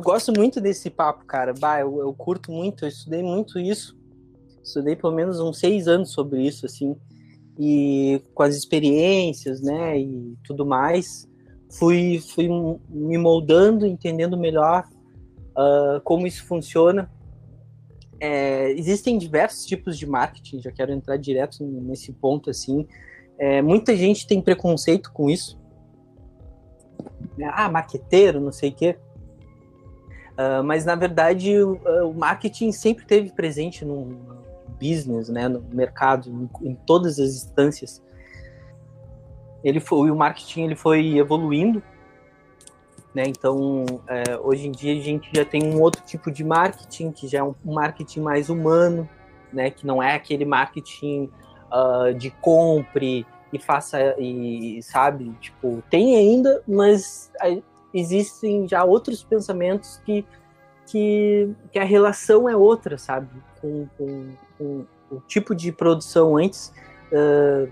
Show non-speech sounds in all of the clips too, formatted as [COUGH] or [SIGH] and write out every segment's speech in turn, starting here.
eu gosto muito desse papo, cara. Bah, eu, eu curto muito, eu estudei muito isso. Estudei pelo menos uns seis anos sobre isso, assim. E com as experiências, né, e tudo mais, fui, fui me moldando, entendendo melhor uh, como isso funciona. É, existem diversos tipos de marketing, já quero entrar direto nesse ponto, assim. É, muita gente tem preconceito com isso. Ah, marqueteiro, não sei o quê. Uh, mas na verdade o, uh, o, marketing sempre teve presente no business, né, no mercado, em, em todas as instâncias. Ele foi, o marketing ele foi evoluindo, né? Então é, hoje em dia a gente já tem um outro tipo de marketing que já é um marketing mais humano, né? Que não é aquele marketing uh, de compre e faça e sabe, tipo tem ainda, mas existem já outros pensamentos que, que, que a relação é outra, sabe? Com, com, com o tipo de produção antes. Uh,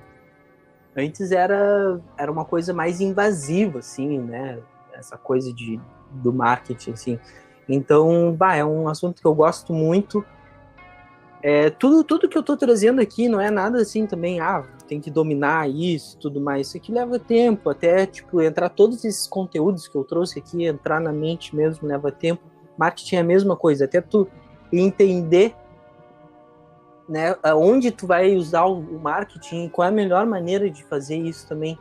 antes era, era uma coisa mais invasiva, assim, né? Essa coisa de, do marketing, assim. Então, bah, é um assunto que eu gosto muito. É, tudo, tudo que eu estou trazendo aqui não é nada assim também, ah, tem que dominar isso tudo mais. Isso aqui leva tempo, até tipo, entrar todos esses conteúdos que eu trouxe aqui, entrar na mente mesmo, leva tempo. Marketing é a mesma coisa, até tu entender né, onde tu vai usar o marketing, qual é a melhor maneira de fazer isso também.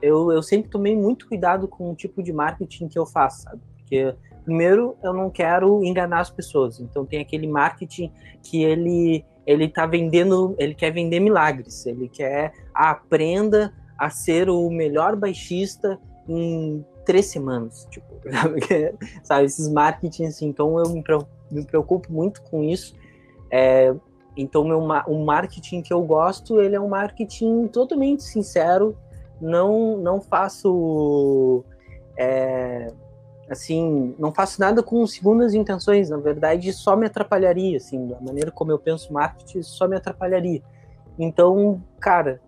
Eu, eu sempre tomei muito cuidado com o tipo de marketing que eu faço, sabe? Porque primeiro eu não quero enganar as pessoas. Então tem aquele marketing que ele ele tá vendendo, ele quer vender milagres, ele quer ah, aprenda a ser o melhor baixista em três semanas, tipo, [LAUGHS] sabe, esses marketing assim, então eu me preocupo muito com isso, é, então meu, o marketing que eu gosto, ele é um marketing totalmente sincero, não, não faço é, assim, não faço nada com segundas intenções, na verdade só me atrapalharia, assim, da maneira como eu penso marketing, só me atrapalharia. Então, cara,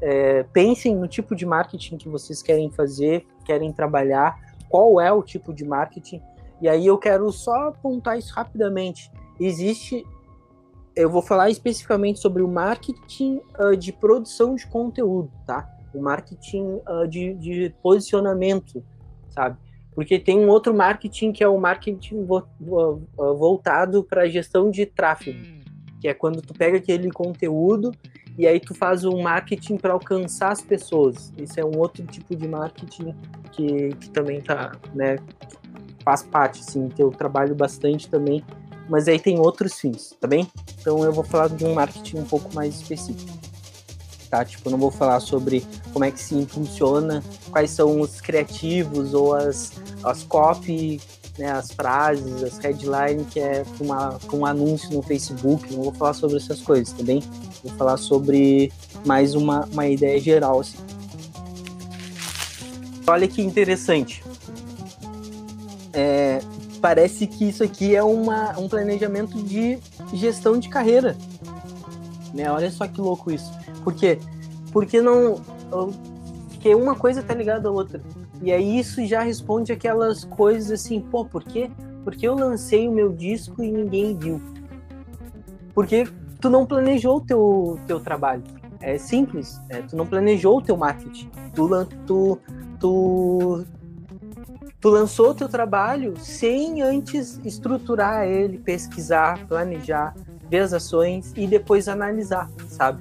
é, pensem no tipo de marketing que vocês querem fazer, querem trabalhar, qual é o tipo de marketing, e aí eu quero só apontar isso rapidamente. Existe, eu vou falar especificamente sobre o marketing uh, de produção de conteúdo, tá? O marketing uh, de, de posicionamento, sabe? Porque tem um outro marketing que é o marketing voltado para a gestão de tráfego, que é quando tu pega aquele conteúdo e aí tu faz um marketing para alcançar as pessoas. Isso é um outro tipo de marketing que, que também tá, né, faz parte, assim, que eu trabalho bastante também, mas aí tem outros fins, tá bem? Então eu vou falar de um marketing um pouco mais específico tá? Tipo, eu não vou falar sobre como é que se funciona, quais são os criativos ou as, as copy, né, as frases, as headlines que é com, uma, com um anúncio no Facebook, não vou falar sobre essas coisas, tá bem? Vou falar sobre mais uma, uma ideia geral, assim. Olha que interessante. É, parece que isso aqui é uma, um planejamento de gestão de carreira. Né? Olha só que louco isso. Por quê? Porque não. Porque uma coisa tá ligada à outra. E aí isso já responde aquelas coisas assim, pô, por quê? Porque eu lancei o meu disco e ninguém viu. Porque tu não planejou o teu, teu trabalho. É simples. É, tu não planejou o teu marketing. Tu, tu, tu, tu lançou o teu trabalho sem antes estruturar ele, pesquisar, planejar, ver as ações e depois analisar, sabe?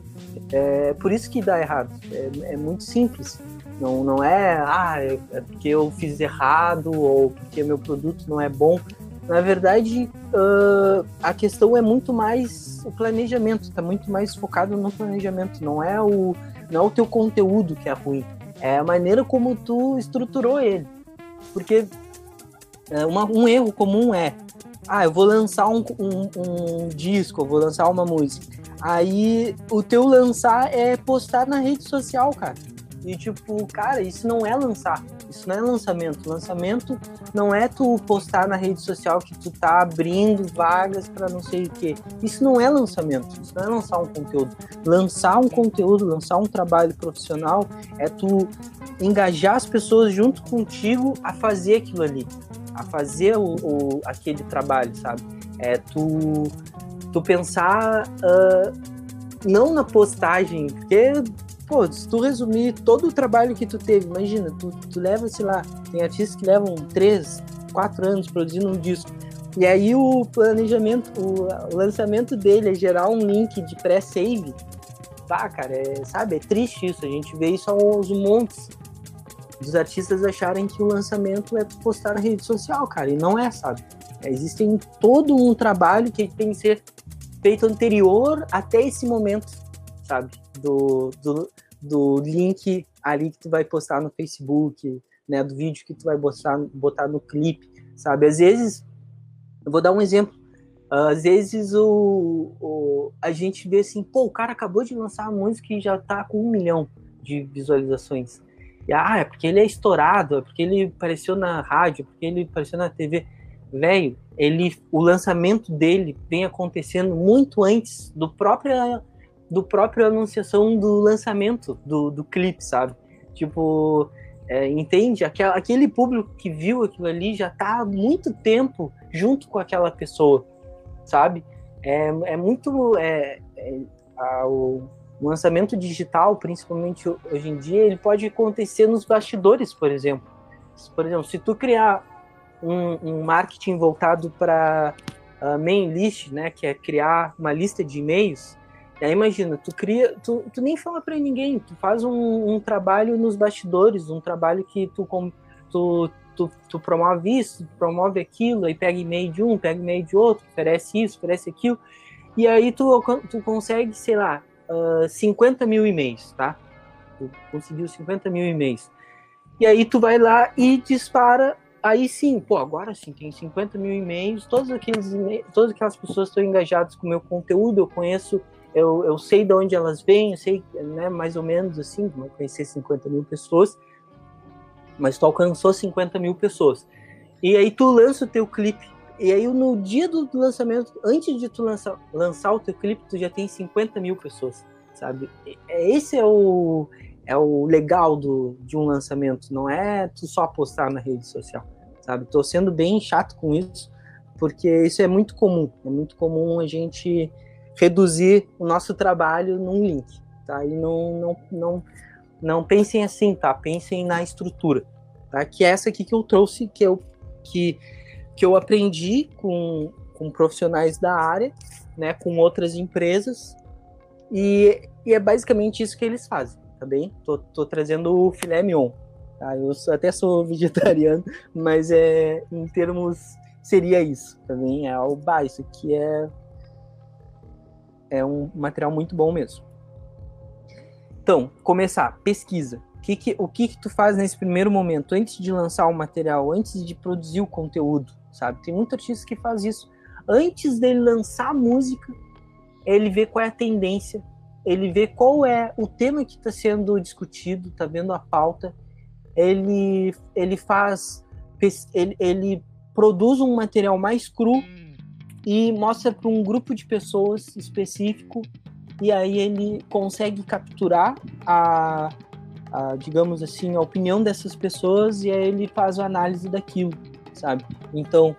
É por isso que dá errado. É, é muito simples. Não, não é, ah, é, é porque eu fiz errado ou porque meu produto não é bom. Na verdade, uh, a questão é muito mais o planejamento, está muito mais focado no planejamento. Não é o, não é o teu conteúdo que é ruim, é a maneira como tu estruturou ele. Porque uh, uma, um erro comum é, ah, eu vou lançar um, um, um disco, eu vou lançar uma música. Aí o teu lançar é postar na rede social, cara. E tipo, cara, isso não é lançar. Isso não é lançamento. Lançamento não é tu postar na rede social que tu tá abrindo vagas para não sei o quê. Isso não é lançamento. Isso não é lançar um conteúdo. Lançar um conteúdo, lançar um trabalho profissional é tu engajar as pessoas junto contigo a fazer aquilo ali. a fazer o, o, aquele trabalho, sabe? É tu, tu pensar uh, não na postagem, porque, pô, se tu resumir todo o trabalho que tu teve, imagina, tu, tu leva, sei lá, tem artistas que levam três, quatro anos produzindo um disco. E aí o planejamento, o lançamento dele é gerar um link de pré-save. Bah, cara, é, sabe, é triste isso. A gente vê isso aos montes dos artistas acharem que o lançamento é postar na rede social, cara, e não é, sabe? Existem todo um trabalho que tem que ser feito anterior até esse momento, sabe? Do, do, do link ali que tu vai postar no Facebook, né? Do vídeo que tu vai botar, botar no clipe, sabe? Às vezes, eu vou dar um exemplo. Às vezes o, o, a gente vê assim, pô, o cara acabou de lançar uma música e já tá com um milhão de visualizações. E, ah, é porque ele é estourado, é porque ele apareceu na rádio, é porque ele apareceu na TV. Velho, ele, o lançamento dele vem acontecendo muito antes do próprio, do próprio anunciação do lançamento do, do clipe, sabe? Tipo, é, entende? Aquela, aquele público que viu aquilo ali já está há muito tempo junto com aquela pessoa, sabe? É, é muito. É, é, a, o lançamento digital, principalmente hoje em dia, ele pode acontecer nos bastidores, por exemplo. Por exemplo, se tu criar um, um marketing voltado para uh, ah, main list, né, que é criar uma lista de e-mails, aí imagina, tu cria, tu, tu nem fala para ninguém, tu faz um, um, trabalho nos bastidores, um trabalho que tu, tu, tu, tu promove isso, promove aquilo, aí pega e-mail de um, pega e-mail de outro, oferece isso, oferece aquilo, e aí tu, tu consegue, sei lá, uh, ah, 50 mil e-mails, tá? Tu conseguiu 50 mil e-mails. E aí tu vai lá e dispara. Aí sim, pô, agora sim, tem 50 mil e-mails, todos aqueles todas aquelas pessoas estão engajadas com o meu conteúdo, eu conheço, eu, eu sei de onde elas vêm, eu sei, né, mais ou menos assim, não conhecer 50 mil pessoas, mas tu alcançou 50 mil pessoas. E aí tu lança o teu clipe e aí, no dia do lançamento, antes de tu lançar, lançar o teu clipe, tu já tem 50 mil pessoas, sabe? É, esse é o, é o legal do, de um lançamento, não é tu só postar na rede social, sabe? Tô sendo bem chato com isso, porque isso é muito comum. É muito comum a gente reduzir o nosso trabalho num link, tá? E não, não, não, não pensem assim, tá? Pensem na estrutura, tá? Que é essa aqui que eu trouxe, que eu que que eu aprendi com, com profissionais da área, né, com outras empresas, e, e é basicamente isso que eles fazem, tá bem? Tô, tô trazendo o filé mignon, tá? Eu até sou [LAUGHS] vegetariano, mas é, em termos, seria isso, também é o isso que é, é um material muito bom mesmo. Então, começar, pesquisa. O que, que, o que, que tu faz nesse primeiro momento, antes de lançar o material, antes de produzir o conteúdo? sabe? Tem muito artista que faz isso. Antes dele lançar a música, ele vê qual é a tendência, ele vê qual é o tema que está sendo discutido, tá vendo a pauta, ele, ele faz, ele, ele produz um material mais cru e mostra para um grupo de pessoas específico e aí ele consegue capturar a, a, digamos assim, a opinião dessas pessoas e aí ele faz a análise daquilo sabe? Então,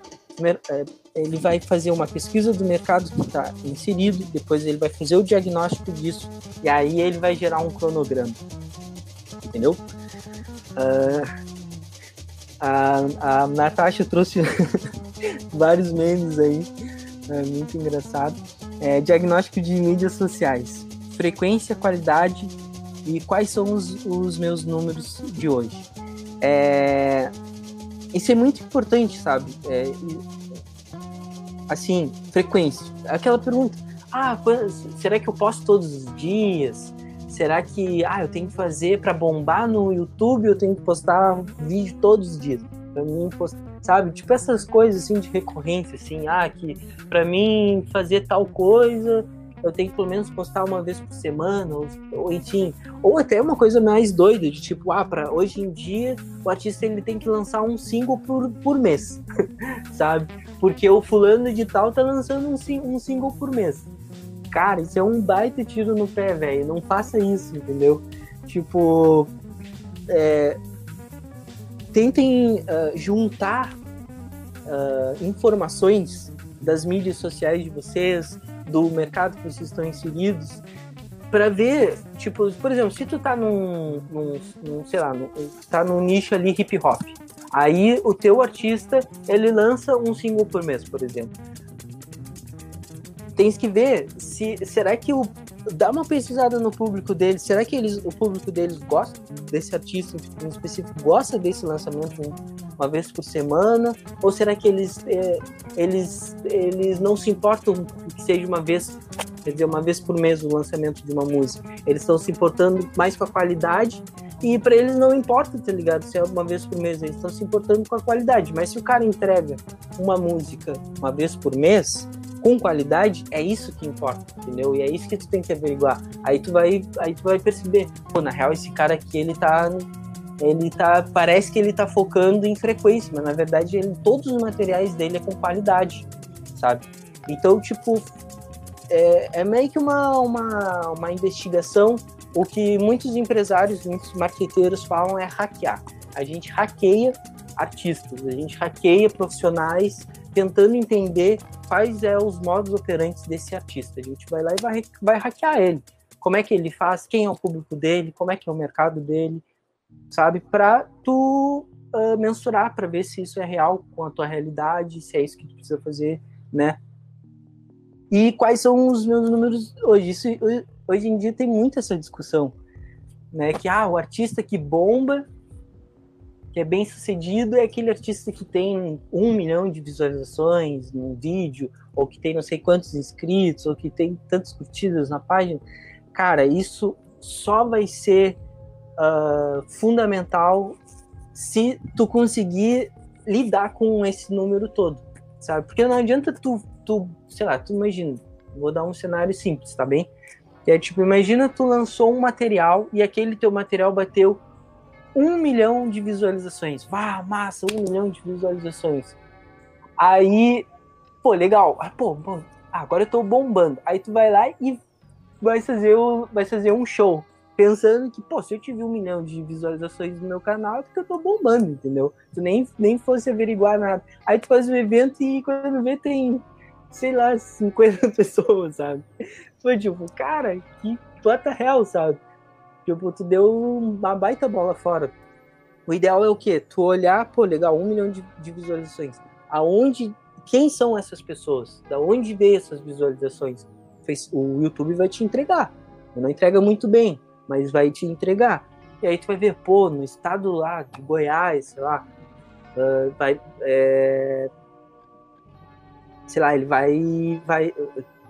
é, ele vai fazer uma pesquisa do mercado que está inserido, depois ele vai fazer o diagnóstico disso, e aí ele vai gerar um cronograma. Entendeu? Uh, a, a Natasha trouxe [LAUGHS] vários memes aí, é muito engraçado. É, diagnóstico de mídias sociais, frequência, qualidade e quais são os, os meus números de hoje. É, isso é muito importante, sabe? É, assim, frequência. Aquela pergunta: ah, será que eu posto todos os dias? Será que ah, eu tenho que fazer para bombar no YouTube? Eu tenho que postar vídeo todos os dias? Para mim, sabe? Tipo essas coisas assim de recorrência, assim, ah, que para mim fazer tal coisa eu tenho que pelo menos postar uma vez por semana, ou, ou enfim, ou até uma coisa mais doida, de tipo, ah, para hoje em dia o artista ele tem que lançar um single por, por mês, [LAUGHS] sabe? Porque o fulano de tal tá lançando um, um single por mês. Cara, isso é um baita tiro no pé, velho. Não faça isso, entendeu? Tipo, é, tentem uh, juntar uh, informações das mídias sociais de vocês, do mercado que vocês estão inseridos, para ver, tipo, por exemplo, se tu tá num, num, num sei lá, num, tá num nicho ali hip hop, aí o teu artista, ele lança um single por mês, por exemplo. Tens que ver se será que o dá uma pesquisada no público deles. Será que eles, o público deles gosta desse artista em específico? Gosta desse lançamento uma vez por semana? Ou será que eles, é, eles, eles não se importam que seja uma vez, quer dizer, uma vez por mês o lançamento de uma música? Eles estão se importando mais com a qualidade e para eles não importa, tá ligado? Se é uma vez por mês, eles estão se importando com a qualidade. Mas se o cara entrega uma música uma vez por mês, com qualidade, é isso que importa, entendeu? E é isso que tu tem que averiguar. Aí tu vai, aí tu vai perceber, pô, na real esse cara aqui, ele tá ele tá, parece que ele tá focando em frequência, mas na verdade ele, todos os materiais dele é com qualidade, sabe? Então, tipo, é, é meio que uma, uma, uma investigação. O que muitos empresários, muitos marqueteiros falam é hackear. A gente hackeia artistas, a gente hackeia profissionais tentando entender quais é os modos operantes desse artista. A gente vai lá e vai, vai hackear ele. Como é que ele faz, quem é o público dele, como é que é o mercado dele, sabe? Para tu uh, mensurar, para ver se isso é real com a tua realidade, se é isso que tu precisa fazer, né? E quais são os meus números hoje? Isso, hoje em dia tem muito essa discussão, né? Que ah, o artista que bomba que é bem sucedido é aquele artista que tem um milhão de visualizações num vídeo, ou que tem não sei quantos inscritos, ou que tem tantas curtidas na página. Cara, isso só vai ser uh, fundamental se tu conseguir lidar com esse número todo, sabe? Porque não adianta tu, tu sei lá, tu imagina, vou dar um cenário simples, tá bem? Que é tipo, imagina tu lançou um material e aquele teu material bateu um milhão de visualizações. Vá, massa, um milhão de visualizações. Aí, pô, legal. Ah, pô, pô, agora eu tô bombando. Aí tu vai lá e vai fazer, o, vai fazer um show. Pensando que, pô, se eu tiver um milhão de visualizações no meu canal, é porque eu tô bombando, entendeu? Tu nem, nem fosse averiguar nada. Aí tu faz o evento e quando vê tem, sei lá, 50 [LAUGHS] pessoas, sabe? Foi tipo, cara, que the hell, sabe? Tipo, tu deu uma baita bola fora. O ideal é o quê? Tu olhar, pô, legal, um milhão de, de visualizações. Aonde, quem são essas pessoas? Da onde veio essas visualizações? O YouTube vai te entregar. Não entrega muito bem, mas vai te entregar. E aí tu vai ver, pô, no estado lá de Goiás, sei lá, uh, vai, é, sei lá, ele vai, vai,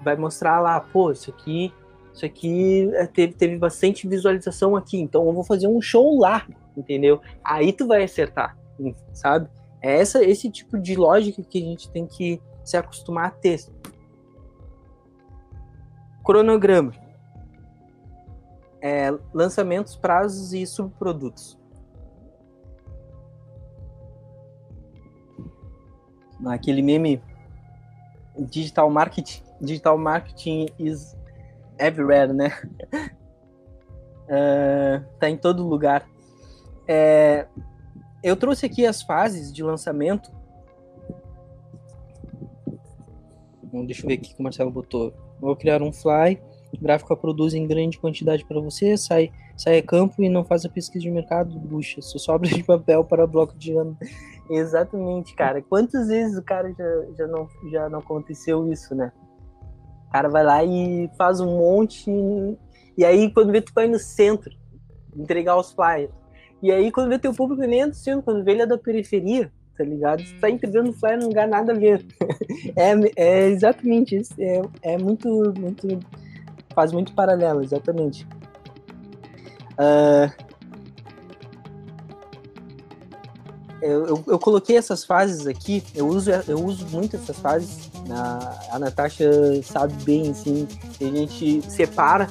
vai mostrar lá, pô, isso aqui isso aqui é, teve, teve bastante visualização aqui, então eu vou fazer um show lá, entendeu? Aí tu vai acertar, sabe? É essa, esse tipo de lógica que a gente tem que se acostumar a ter. Cronograma. É, lançamentos, prazos e subprodutos. Aquele meme digital marketing, digital marketing is everywhere, né? uh, tá em todo lugar. É, eu trouxe aqui as fases de lançamento. Deixa eu ver aqui que o Marcelo botou. Vou criar um fly, gráfico produz em grande quantidade para você, sai, sai a campo e não faz a pesquisa de mercado, bucha, só sobra de papel para bloco de ano. Exatamente, cara. Quantas vezes o cara já, já, não, já não aconteceu isso, né? Cara vai lá e faz um monte. E aí, quando vê, tu vai no centro entregar os flyers. E aí, quando vê teu público nem é do centro, quando vê ele é da periferia, tá ligado? Tá entregando flyer num lugar nada a ver. [LAUGHS] é, é exatamente isso. É, é muito, muito. Faz muito paralelo, exatamente. Uh, eu, eu, eu, coloquei essas fases aqui, eu uso, eu uso muito essas fases. A, a Natasha sabe bem, assim, a gente separa,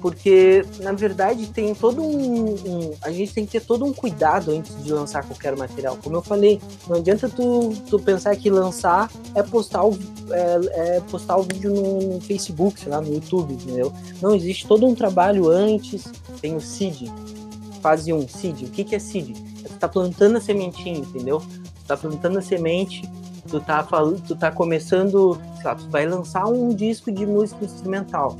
porque na verdade tem todo um, um, A gente tem que ter todo um cuidado antes de lançar qualquer material. Como eu falei, não adianta tu, tu pensar que lançar é postar o, é, é postar o vídeo no, no Facebook, sei lá, no YouTube, entendeu? Não, existe todo um trabalho antes, tem o seed, fase 1, seed. O que, que é seed? tá plantando a sementinha, entendeu? tá plantando a semente tu tá falando, tu tá começando, sei lá, tu vai lançar um disco de música instrumental.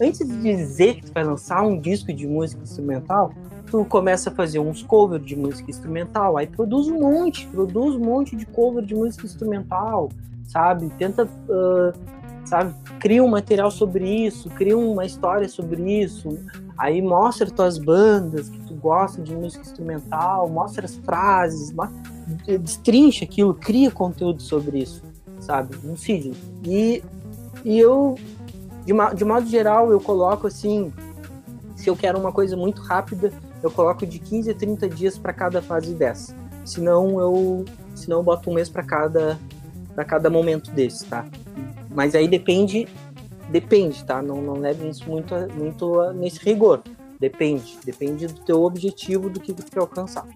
Antes de dizer que tu vai lançar um disco de música instrumental, tu começa a fazer uns covers de música instrumental, aí produz um monte, produz um monte de cover de música instrumental, sabe? Tenta, uh, sabe? Cria um material sobre isso, cria uma história sobre isso, aí mostra tuas bandas que tu gosta de música instrumental, mostra as frases, destrincha aquilo, cria conteúdo sobre isso, sabe? Um Cid. E, e eu, de, de modo geral, eu coloco assim, se eu quero uma coisa muito rápida, eu coloco de 15 a 30 dias para cada fase dessa. Senão eu, senão eu boto um mês para cada para cada momento desse, tá? Mas aí depende depende, tá? Não, não leve isso muito, muito nesse rigor. Depende, depende do teu objetivo, do que tu quer alcançar.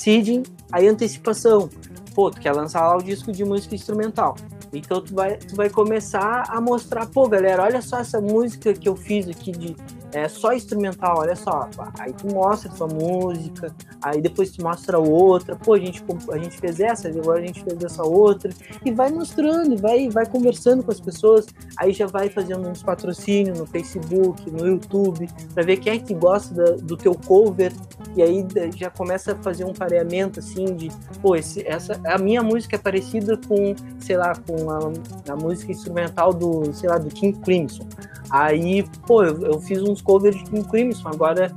Seeding, aí antecipação. Pô, tu quer lançar lá o disco de música instrumental. Então tu vai, tu vai começar a mostrar, pô, galera, olha só essa música que eu fiz aqui de é só instrumental, olha só. Aí tu mostra sua música, aí depois tu mostra outra, pô, a gente, a gente fez essa, agora a gente fez essa outra, e vai mostrando, vai, vai conversando com as pessoas, aí já vai fazendo uns patrocínios no Facebook, no YouTube, para ver quem é que gosta da, do teu cover, e aí já começa a fazer um pareamento assim de, pô, esse, essa, a minha música é parecida com, sei lá, com a, a música instrumental do, sei lá, do King Crimson. Aí, pô, eu, eu fiz uns covers de Crimson, agora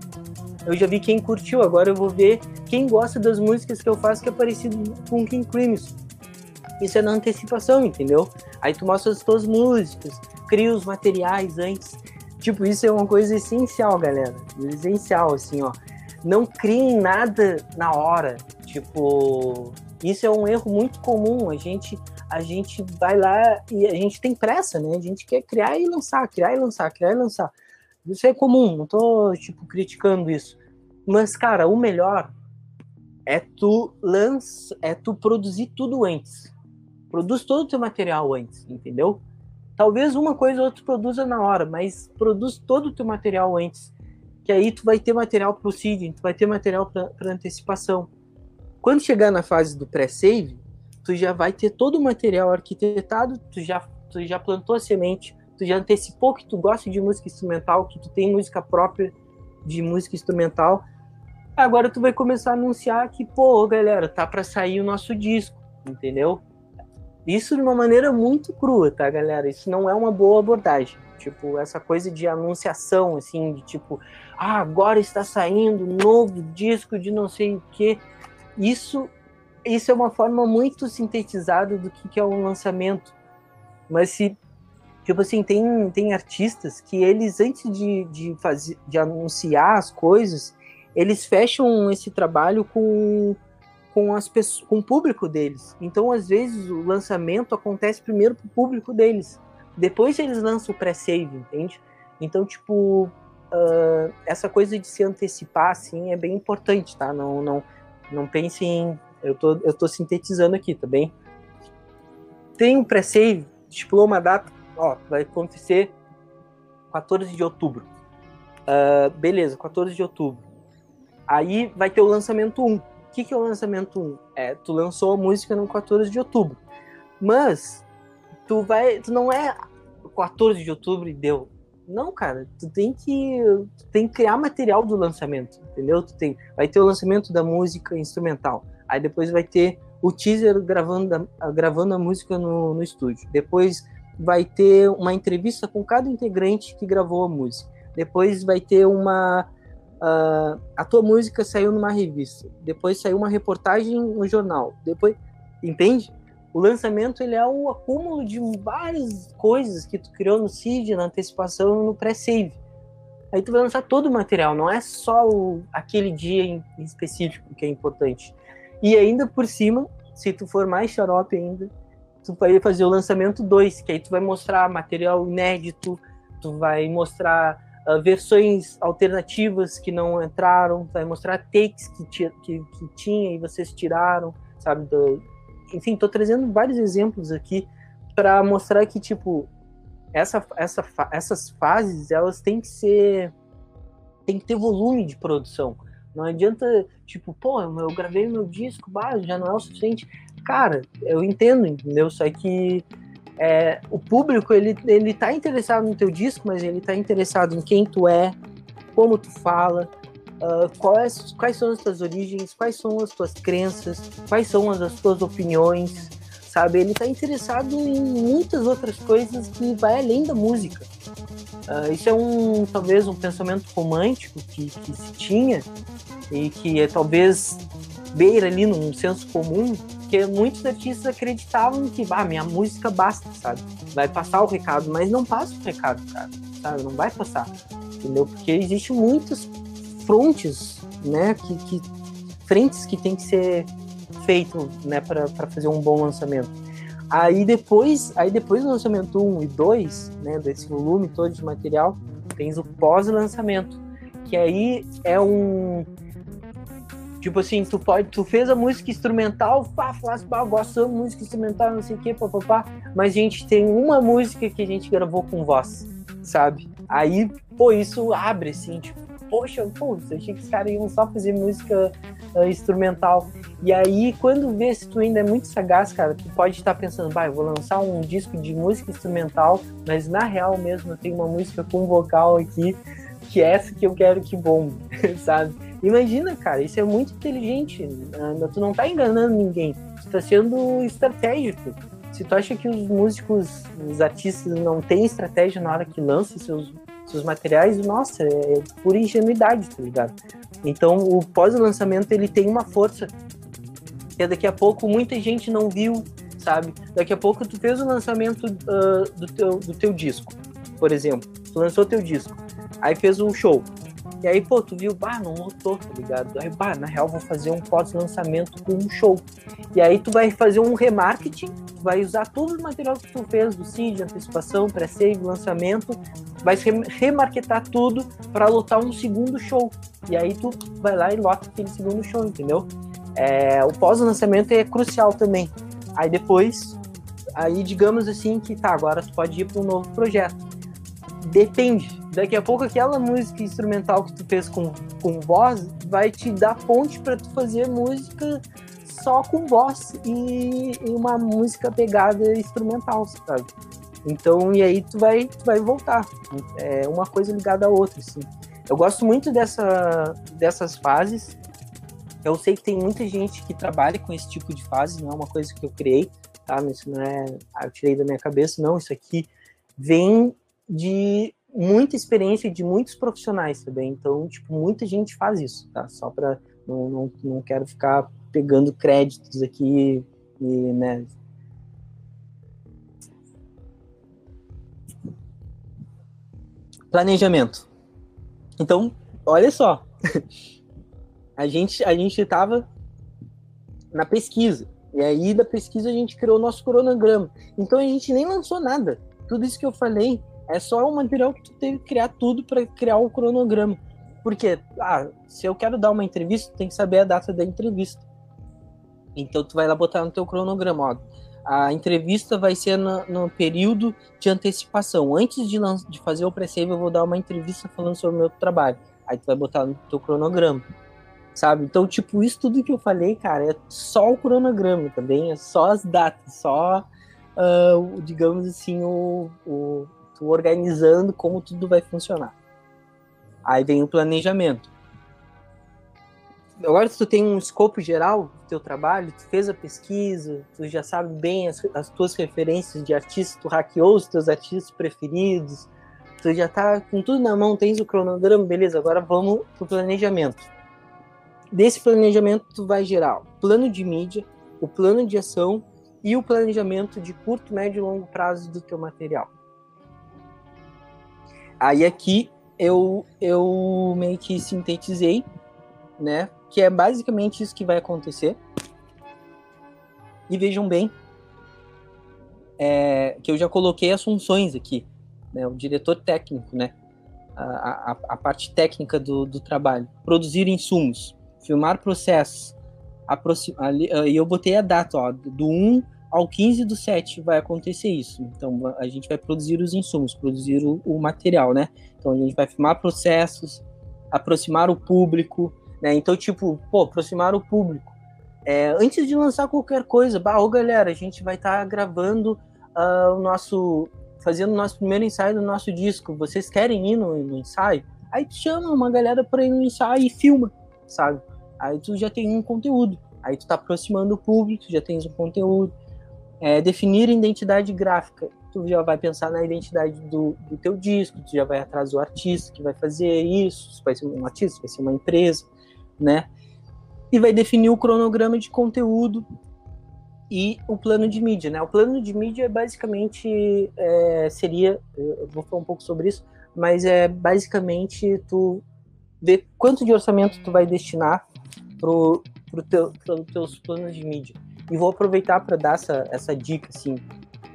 eu já vi quem curtiu, agora eu vou ver quem gosta das músicas que eu faço que é parecido com King Crimson. Isso é na antecipação, entendeu? Aí tu mostra as tuas músicas, cria os materiais antes. Tipo, isso é uma coisa essencial, galera. Essencial, assim, ó. Não criem nada na hora. Tipo, isso é um erro muito comum. A gente a gente vai lá e a gente tem pressa, né? A gente quer criar e lançar, criar e lançar, criar e lançar. Isso é comum, não tô, tipo, criticando isso. Mas, cara, o melhor é tu lança, é tu produzir tudo antes. Produz todo o teu material antes, entendeu? Talvez uma coisa ou outra produza na hora, mas produz todo o teu material antes. Que aí tu vai ter material pro seeding, tu vai ter material para antecipação. Quando chegar na fase do pré-save, tu já vai ter todo o material arquitetado, tu já, tu já plantou a semente, tu já antecipou que tu gosta de música instrumental, que tu tem música própria de música instrumental. Agora tu vai começar a anunciar que, pô, galera, tá para sair o nosso disco, entendeu? Isso de uma maneira muito crua, tá, galera? Isso não é uma boa abordagem. Tipo, essa coisa de anunciação, assim, de tipo, ah, agora está saindo um novo disco de não sei o quê. Isso isso é uma forma muito sintetizada do que, que é um lançamento. Mas se, tipo assim, tem, tem artistas que eles, antes de, de, fazer, de anunciar as coisas, eles fecham esse trabalho com, com, as pessoas, com o público deles. Então, às vezes, o lançamento acontece primeiro para o público deles. Depois eles lançam o pré-save, entende? Então, tipo, uh, essa coisa de se antecipar, assim, é bem importante, tá? Não, não, não pense em eu tô, eu tô sintetizando aqui, tá bem? Tem um pré-save, estipulou uma data, ó, vai acontecer 14 de outubro. Uh, beleza, 14 de outubro. Aí vai ter o lançamento 1. O que, que é o lançamento 1? É, tu lançou a música no 14 de outubro. Mas tu vai. Tu não é 14 de outubro e deu. Não, cara, tu tem que tu tem que criar material do lançamento, entendeu? Tu tem, vai ter o lançamento da música instrumental. Aí depois vai ter o teaser gravando a, gravando a música no, no estúdio. Depois vai ter uma entrevista com cada integrante que gravou a música. Depois vai ter uma. Uh, a tua música saiu numa revista. Depois saiu uma reportagem no jornal. Depois. Entende? O lançamento ele é o acúmulo de várias coisas que tu criou no seed, na antecipação no pré-save. Aí tu vai lançar todo o material, não é só o, aquele dia em específico que é importante. E ainda por cima, se tu for mais xarope ainda, tu vai fazer o lançamento 2, que aí tu vai mostrar material inédito, tu vai mostrar uh, versões alternativas que não entraram, tu vai mostrar takes que, que, que tinha e vocês tiraram, sabe? Do... Enfim, tô trazendo vários exemplos aqui para mostrar que, tipo, essa, essa, essas fases, elas têm que ser... tem que ter volume de produção não adianta, tipo, pô, eu gravei meu disco, bah, já não é o suficiente. cara, eu entendo, entendeu? Só que é, o público, ele, ele tá interessado no teu disco, mas ele tá interessado em quem tu é, como tu fala, uh, quais, quais são as tuas origens, quais são as tuas crenças, quais são as, as tuas opiniões, sabe? Ele tá interessado em muitas outras coisas que vai além da música. Uh, isso é um, talvez, um pensamento romântico que, que se tinha e que é talvez beira ali num senso comum, que muitos artistas acreditavam que, ah, minha música basta, sabe? Vai passar o recado, mas não passa o recado, cara, sabe? Não vai passar, entendeu? Porque existe muitas frontes, né, que, que frentes que tem que ser feito, né, para fazer um bom lançamento. Aí depois, aí depois do lançamento 1 e 2, né, desse volume todo de material, tens o pós-lançamento, que aí é um Tipo assim, tu pode, tu fez a música instrumental, pá, falasse, pá, gosto de música instrumental, não sei o que, papapá, mas a gente tem uma música que a gente gravou com voz, sabe? Aí, pô, isso abre, assim, tipo, poxa, pô, eu achei que os caras iam só fazer música uh, instrumental. E aí, quando vê se tu ainda é muito sagaz, cara, tu pode estar pensando, vai, vou lançar um disco de música instrumental, mas na real mesmo eu tenho uma música com vocal aqui, que é essa que eu quero que bombe, [LAUGHS] sabe? Imagina, cara, isso é muito inteligente. Né? Tu não tá enganando ninguém. Tu tá sendo estratégico. Se tu acha que os músicos, os artistas não têm estratégia na hora que lançam seus, seus materiais, nossa, é pura ingenuidade, tá ligado? Então, o pós-lançamento, ele tem uma força que daqui a pouco muita gente não viu, sabe? Daqui a pouco tu fez o lançamento uh, do, teu, do teu disco, por exemplo. Tu lançou teu disco, aí fez um show. E aí, pô, tu viu, bah, não lotou, tá ligado? Aí, bah, na real, vou fazer um pós-lançamento com um show. E aí, tu vai fazer um remarketing, vai usar todo o material que tu fez do CID, antecipação, pré-save, lançamento, vai remarketar tudo para lotar um segundo show. E aí, tu vai lá e lota aquele segundo show, entendeu? É, o pós-lançamento é crucial também. Aí, depois, aí, digamos assim, que tá, agora tu pode ir para um novo projeto. Depende daqui a pouco aquela música instrumental que tu fez com, com voz vai te dar ponte para tu fazer música só com voz e, e, uma música pegada instrumental, sabe? Então, e aí tu vai, tu vai voltar. É uma coisa ligada à outra, assim. Eu gosto muito dessa, dessas fases. Eu sei que tem muita gente que trabalha com esse tipo de fase, não é uma coisa que eu criei, tá? Isso não é, eu tirei da minha cabeça, não. Isso aqui vem de muita experiência de muitos profissionais também. Então, tipo, muita gente faz isso, tá? Só para não, não, não quero ficar pegando créditos aqui e, né? Planejamento. Então, olha só. [LAUGHS] a gente a gente estava na pesquisa. E aí da pesquisa a gente criou o nosso cronograma. Então a gente nem lançou nada. Tudo isso que eu falei é só um material que tu teve que criar tudo para criar o cronograma. Porque, ah, se eu quero dar uma entrevista, tem que saber a data da entrevista. Então tu vai lá botar no teu cronograma, ó. A entrevista vai ser no, no período de antecipação. Antes de, de fazer o pre-save, eu vou dar uma entrevista falando sobre o meu trabalho. Aí tu vai botar no teu cronograma. Sabe? Então, tipo, isso tudo que eu falei, cara, é só o cronograma também, é só as datas, só, uh, digamos assim, o, o, tu organizando como tudo vai funcionar. Aí vem o planejamento. Agora se tu tem um escopo geral do teu trabalho, tu fez a pesquisa, tu já sabe bem as, as tuas referências de artistas, tu hackeou os teus artistas preferidos, tu já tá com tudo na mão, tens o cronograma, beleza, agora vamos pro planejamento. Desse planejamento tu vai gerar o plano de mídia, o plano de ação e o planejamento de curto, médio e longo prazo do teu material. Aí aqui eu, eu meio que sintetizei, né? Que é basicamente isso que vai acontecer. E vejam bem, é, que eu já coloquei as funções aqui, né? O diretor técnico, né? A, a, a parte técnica do, do trabalho. Produzir insumos, filmar processos, e eu botei a data, ó, do 1 ao 15 do 7 vai acontecer isso. Então a gente vai produzir os insumos, produzir o, o material, né? Então a gente vai filmar processos, aproximar o público, né? Então, tipo, pô, aproximar o público. É, antes de lançar qualquer coisa, bah, ô galera, a gente vai estar tá gravando uh, o nosso. fazendo o nosso primeiro ensaio do nosso disco. Vocês querem ir no, no ensaio? Aí tu chama uma galera para ir no ensaio e filma, sabe? Aí tu já tem um conteúdo. Aí tu tá aproximando o público, já tens um conteúdo. É, definir identidade gráfica. Tu já vai pensar na identidade do, do teu disco, tu já vai atrás do artista que vai fazer isso, se vai ser um artista, vai ser uma empresa, né? E vai definir o cronograma de conteúdo e o plano de mídia, né? O plano de mídia basicamente é, seria, eu vou falar um pouco sobre isso, mas é basicamente tu ver quanto de orçamento tu vai destinar pro, pro teu, pro teus planos de mídia. E vou aproveitar para dar essa, essa dica, assim,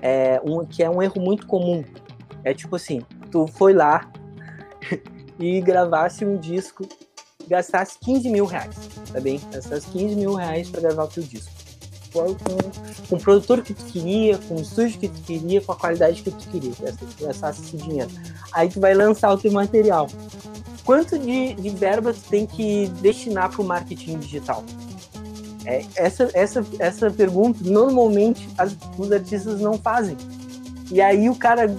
é um, que é um erro muito comum. É tipo assim, tu foi lá [LAUGHS] e gravasse um disco, gastasse 15 mil reais, tá bem? Gastasse 15 mil reais para gravar o teu disco. Com, com, o produtor que tu queria, com o estúdio que tu queria, com a qualidade que tu queria, gastasse esse dinheiro. Aí tu vai lançar o teu material. Quanto de, de verba tu tem que destinar para o marketing digital? É, essa, essa, essa pergunta, normalmente, as, os artistas não fazem. E aí o cara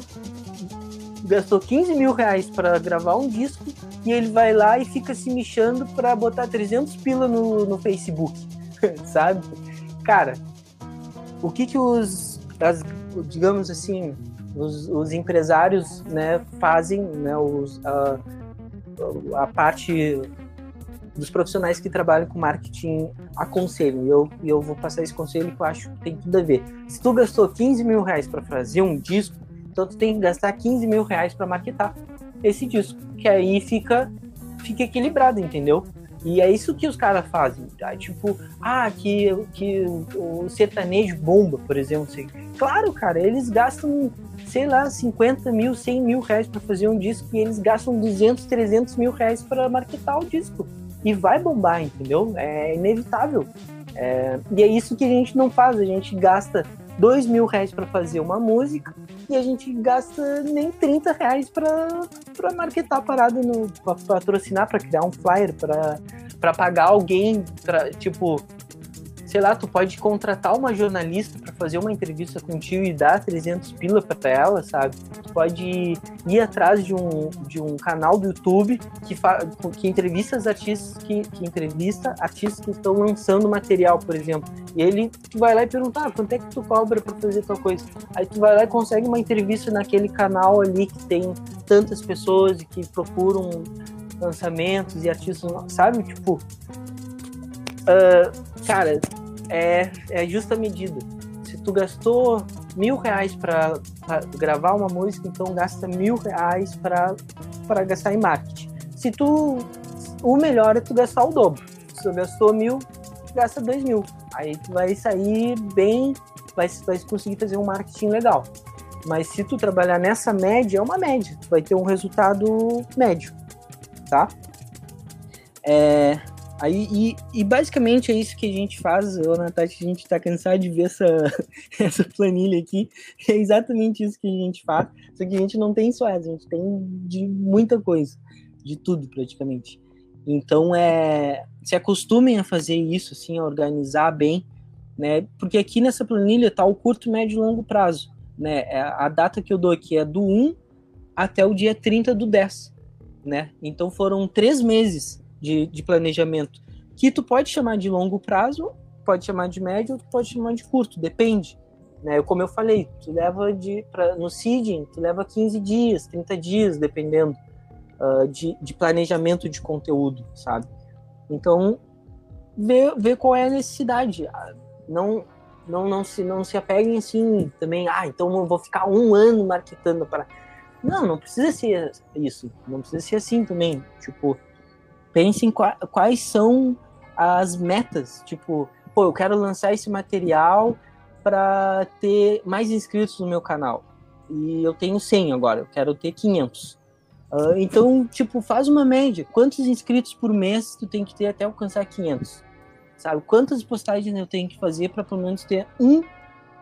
gastou 15 mil reais para gravar um disco e ele vai lá e fica se mexendo para botar 300 pila no, no Facebook, [LAUGHS] sabe? Cara, o que que os, as, digamos assim, os, os empresários né, fazem, né, os, a, a parte dos profissionais que trabalham com marketing aconselham. E eu, eu vou passar esse conselho que eu acho que tem tudo a ver. Se tu gastou 15 mil reais para fazer um disco, então tu tem que gastar 15 mil reais para marketar esse disco. Que aí fica, fica equilibrado, entendeu? E é isso que os caras fazem. Tá? Tipo, ah, que, que o sertanejo bomba, por exemplo. Claro, cara, eles gastam, sei lá, 50 mil, 100 mil reais para fazer um disco e eles gastam 200, 300 mil reais para marketar o disco e vai bombar, entendeu? É inevitável. É, e é isso que a gente não faz, a gente gasta dois mil reais para fazer uma música e a gente gasta nem 30 reais para marketar a parada, para patrocinar, para criar um flyer, para pagar alguém, pra, tipo, sei lá, tu pode contratar uma jornalista para fazer uma entrevista contigo e dar 300 pila para ela, sabe? Tu pode ir atrás de um, de um canal do YouTube que, fa, que entrevista os artistas que, que entrevista artistas que estão lançando material, por exemplo. E ele tu vai lá e perguntar, ah, quanto é que tu cobra para fazer tal coisa? Aí tu vai lá e consegue uma entrevista naquele canal ali que tem tantas pessoas e que procuram lançamentos e artistas, sabe? Tipo, uh, cara, é, é justa medida. Se tu gastou mil reais para gravar uma música, então gasta mil reais para gastar em marketing. Se tu. O melhor é tu gastar o dobro. Se tu gastou mil, gasta dois mil. Aí tu vai sair bem, vai, vai conseguir fazer um marketing legal. Mas se tu trabalhar nessa média, é uma média. Tu vai ter um resultado médio, tá? É, Aí, e, e, basicamente é isso que a gente faz, eu, Natasha, a gente tá cansado de ver essa, [LAUGHS] essa planilha aqui. É exatamente isso que a gente faz. Só que a gente não tem só essa, a gente tem de muita coisa, de tudo praticamente. Então é se acostumem a fazer isso, assim, a organizar bem, né? Porque aqui nessa planilha tá o curto, médio e longo prazo. Né? É, a data que eu dou aqui é do 1 até o dia 30 do 10. Né? Então foram três meses de, de planejamento, que tu pode chamar de longo prazo, pode chamar de médio, ou pode chamar de curto, depende. Né? Como eu falei, tu leva de pra, no seeding, tu leva 15 dias, 30 dias, dependendo uh, de, de planejamento de conteúdo, sabe? Então, vê, vê qual é a necessidade. Ah, não, não, não, se, não se apeguem assim também, ah, então eu vou ficar um ano marketando para. Não, não precisa ser isso. Não precisa ser assim também. Tipo, pense em quais são as metas. Tipo, pô, eu quero lançar esse material para ter mais inscritos no meu canal. E eu tenho 100 agora, eu quero ter 500. Uh, então, tipo, faz uma média. Quantos inscritos por mês tu tem que ter até alcançar 500? Sabe? Quantas postagens eu tenho que fazer para pelo menos ter um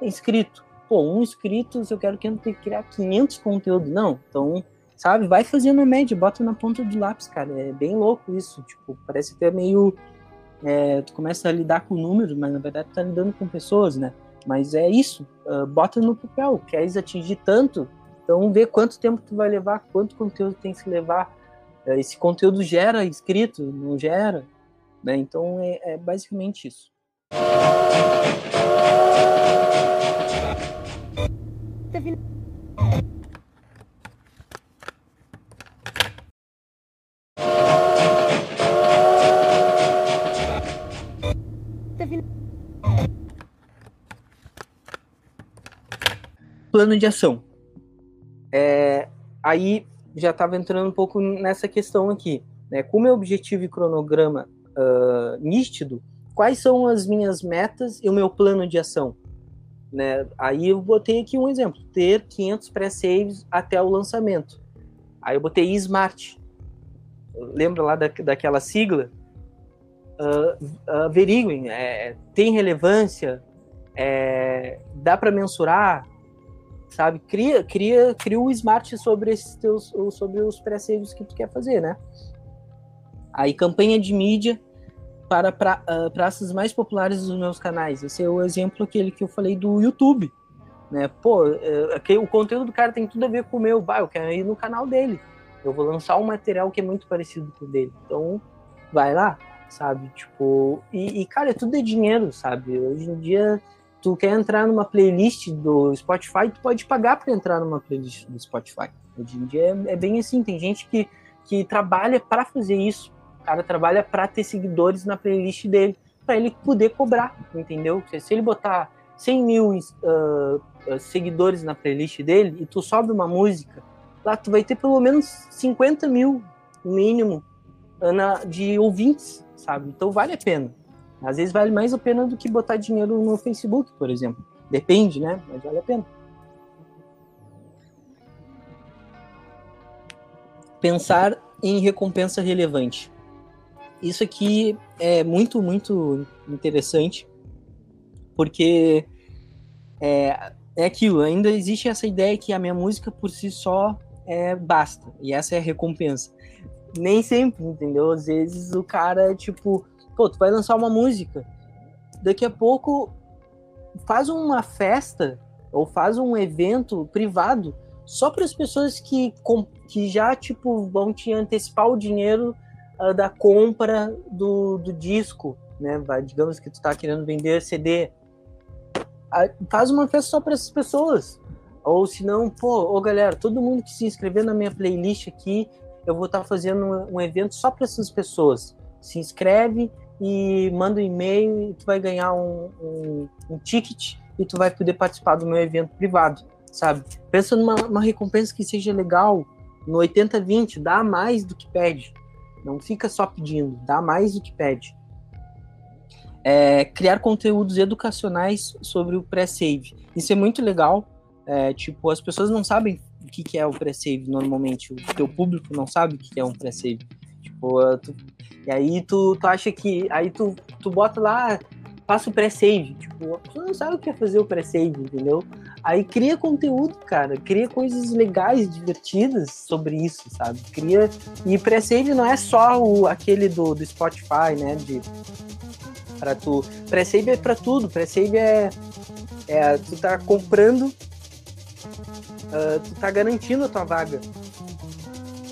inscrito? Pô, um inscrito, se eu quero que eu tenha que criar 500 conteúdos. Não, então sabe? Vai fazendo média, bota na ponta do lápis, cara. É bem louco isso. Tipo, parece até meio é, tu começa a lidar com números, mas na verdade tu tá lidando com pessoas, né? Mas é isso, uh, bota no papel, queres atingir tanto, então vê quanto tempo tu vai levar, quanto conteúdo tem que se levar. Uh, esse conteúdo gera inscrito, não gera, né? Então é, é basicamente isso. Plano de ação. É, aí já estava entrando um pouco nessa questão aqui. Né? Com meu objetivo e cronograma uh, nítido, quais são as minhas metas e o meu plano de ação? Né? Aí eu botei aqui um exemplo: ter 500 pré-saves até o lançamento. Aí eu botei Smart. Lembra lá da, daquela sigla? Uh, é, tem relevância, é, dá para mensurar, sabe? Cria, cria, cria o smart sobre esses teus, sobre os pré-saves que tu quer fazer, né? Aí campanha de mídia para pra, uh, praças mais populares dos meus canais. Esse é o exemplo aquele que eu falei do YouTube, né? Pô, uh, o conteúdo do cara tem tudo a ver com o meu, bah, eu quero ir no canal dele. Eu vou lançar um material que é muito parecido com o dele. Então, vai lá, sabe? Tipo, e, e cara, é tudo é dinheiro, sabe? Hoje em dia tu quer entrar numa playlist do Spotify, tu pode pagar para entrar numa playlist do Spotify. Hoje em dia é, é bem assim, tem gente que, que trabalha para fazer isso. O cara trabalha para ter seguidores na playlist dele, para ele poder cobrar, entendeu? Se, ele botar 100 mil uh, seguidores na playlist dele e tu sobe uma música, lá tu vai ter pelo menos 50 mil, mínimo, de ouvintes, sabe? Então vale a pena. Às vezes vale mais a pena do que botar dinheiro no Facebook, por exemplo. Depende, né? Mas vale a pena. Pensar em recompensa relevante. Isso aqui é muito, muito interessante, porque é, é aquilo, ainda existe essa ideia que a minha música por si só é, basta, e essa é a recompensa. Nem sempre, entendeu? Às vezes o cara, tipo, Pô, tu vai lançar uma música. Daqui a pouco faz uma festa ou faz um evento privado só para as pessoas que, que já tipo vão te antecipar o dinheiro uh, da compra do, do disco, né? Vai, digamos que tu está querendo vender CD. Uh, faz uma festa só para essas pessoas. Ou se não, pô, ô galera, todo mundo que se inscrever na minha playlist aqui, eu vou estar tá fazendo um evento só para essas pessoas. Se inscreve e manda um e-mail e tu vai ganhar um, um, um, ticket e tu vai poder participar do meu evento privado, sabe? Pensa numa recompensa que seja legal, no 80-20, dá mais do que pede. Não fica só pedindo, dá mais do que pede. É, criar conteúdos educacionais sobre o pré-save. Isso é muito legal. É, tipo, as pessoas não sabem o que, que é o pré-save normalmente. O teu público não sabe o que é um pré-save. Tu, e aí tu, tu acha que. Aí tu, tu bota lá, passa o pré-save. Tipo, tu não sabe o que é fazer o pré-save, entendeu? Aí cria conteúdo, cara. Cria coisas legais, divertidas sobre isso, sabe? Cria. E pré-save não é só o, aquele do, do Spotify, né? De, pra tu. Pré-save é pra tudo. Pré-save é, é. Tu tá comprando. Uh, tu tá garantindo a tua vaga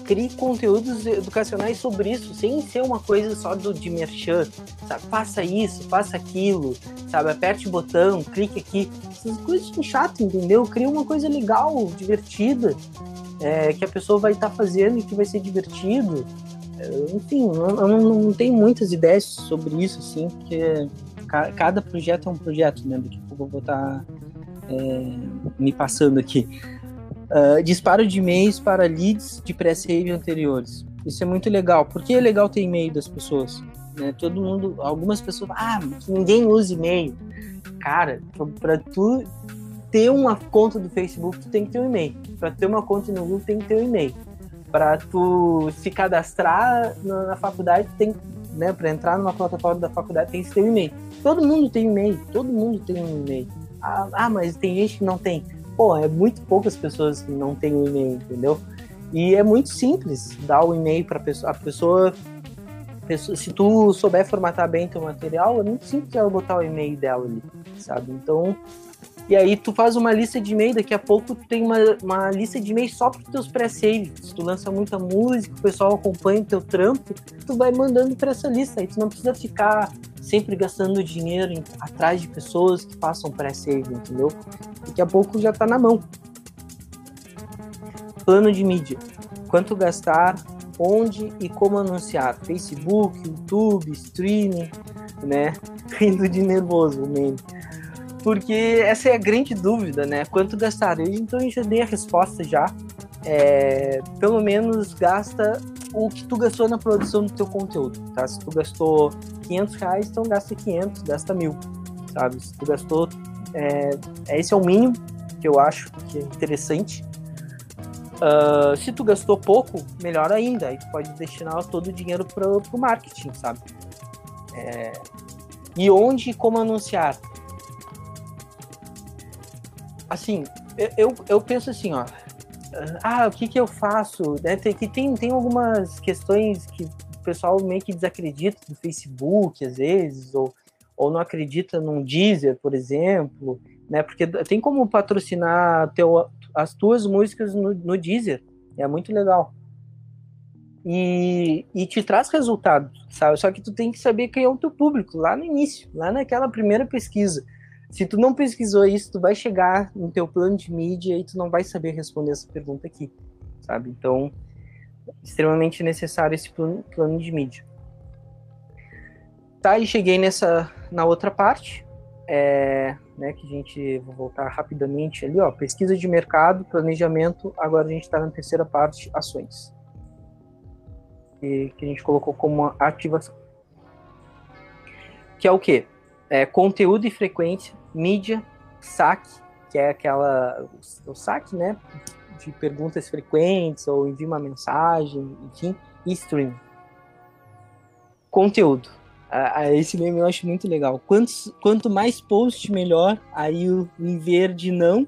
crie conteúdos educacionais sobre isso, sem ser uma coisa só do, de merchan, sabe? Faça isso, faça aquilo, sabe? Aperte o botão, clique aqui. Essas coisas são chatas, entendeu? Cria uma coisa legal, divertida, é, que a pessoa vai estar tá fazendo e que vai ser divertido. É, enfim, eu não, não tenho muitas ideias sobre isso, assim, porque cada projeto é um projeto, né? Daqui a pouco eu vou estar tá, é, me passando aqui. Uh, disparo de e-mails para leads de pré-save anteriores. Isso é muito legal. Por que é legal ter e-mail das pessoas? Né? Todo mundo, algumas pessoas, ah, ninguém usa e-mail. Cara, para tu ter uma conta do Facebook, tu tem que ter um e-mail. Para ter uma conta no Google, tem que ter um e-mail. Para tu se cadastrar na, faculdade, tem, né, para entrar numa plataforma da faculdade, tem que ter um e-mail. Todo mundo tem e-mail, todo mundo tem um e-mail. Ah, ah, mas tem gente que não tem pô, é muito poucas pessoas que não têm um e-mail, entendeu? E é muito simples dar o um e-mail para pessoa, a pessoa se tu souber formatar bem teu material, é muito simples ela botar o e-mail dela ali, sabe? Então, e aí tu faz uma lista de e-mail, daqui a pouco tu tem uma, uma lista de e-mail só para os teus pré-save. Se tu lança muita música, o pessoal acompanha o teu trampo, tu vai mandando para essa lista. Aí tu não precisa ficar sempre gastando dinheiro em, atrás de pessoas que façam pré-save, entendeu? Daqui a pouco já tá na mão. Plano de mídia. Quanto gastar, onde e como anunciar. Facebook, YouTube, streaming, né? [LAUGHS] Rindo de nervoso, o meme porque essa é a grande dúvida, né? Quanto gastar? Então eu já dei a resposta já. É, pelo menos gasta o que tu gastou na produção do teu conteúdo, tá? Se tu gastou 500 reais, então gasta 500, gasta mil, sabe? Se tu gastou, é, esse é o mínimo que eu acho que é interessante. Uh, se tu gastou pouco, melhor ainda, aí tu pode destinar todo o dinheiro para o marketing, sabe? É, e onde e como anunciar? Assim, eu, eu penso assim, ó. Ah, o que que eu faço? Né? Tem, tem, tem algumas questões que o pessoal meio que desacredita do Facebook, às vezes, ou, ou não acredita num Deezer, por exemplo, né? Porque tem como patrocinar teu, as tuas músicas no, no Deezer. É muito legal. E, e, te traz resultado, sabe? Só que tu tem que saber quem é o teu público lá no início, lá naquela primeira pesquisa. Se tu não pesquisou isso, tu vai chegar no teu plano de mídia e tu não vai saber responder essa pergunta aqui, sabe? Então, extremamente necessário esse plano, plano de mídia. Tá, e cheguei nessa na outra parte, é, né, que a gente vou voltar rapidamente ali, ó, pesquisa de mercado, planejamento. Agora a gente está na terceira parte, ações, e, que a gente colocou como ativação, que é o quê? É, conteúdo e frequência, mídia, saque, que é aquela o, saque, né, de perguntas frequentes ou envia uma mensagem, enfim, e stream. Conteúdo. Esse meme eu acho muito legal. Quanto, quanto mais post, melhor. Aí o em verde não.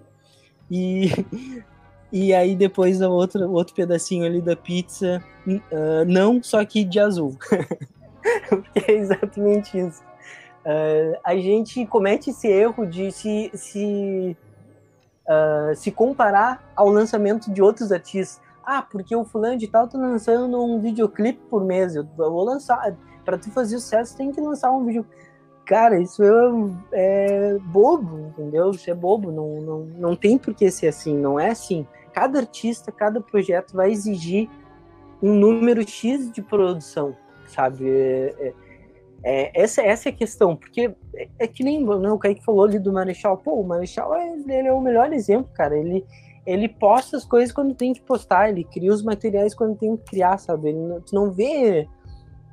E, [LAUGHS] e aí depois o outro, outro pedacinho ali da pizza, uh, não, só que de azul. [LAUGHS] é exatamente isso. Uh, a gente comete esse erro de se, se, uh, se comparar ao lançamento de outros artistas. Ah, porque o fulano de tal tá lançando um videoclipe por mês, eu vou lançar. Para tu fazer sucesso, tem que lançar um vídeo. Cara, isso é, é, bobo, entendeu? Isso é bobo, não, não, não tem por que ser assim, não é assim. Cada artista, cada projeto vai exigir um número X de produção, sabe? É, é, é, essa, essa é a questão, porque é, é que nem né, o Kaique falou ali do Marechal. Pô, o Marechal é, ele é o melhor exemplo, cara. Ele, ele posta as coisas quando tem que postar, ele cria os materiais quando tem que criar, sabe? Ele não, tu não vê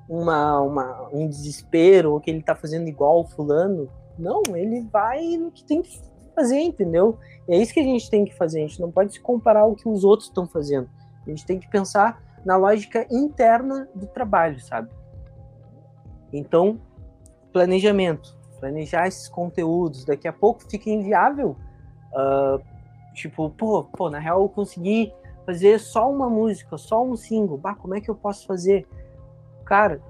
uma, uma, um desespero ou que ele tá fazendo igual o fulano. Não, ele vai no que tem que fazer, entendeu? E é isso que a gente tem que fazer. A gente não pode se comparar ao que os outros estão fazendo. A gente tem que pensar na lógica interna do trabalho, sabe? Então, planejamento, planejar esses conteúdos. Daqui a pouco fica inviável. Uh, tipo, pô, pô, na real eu consegui fazer só uma música, só um single. Bah, como é que eu posso fazer? Cara,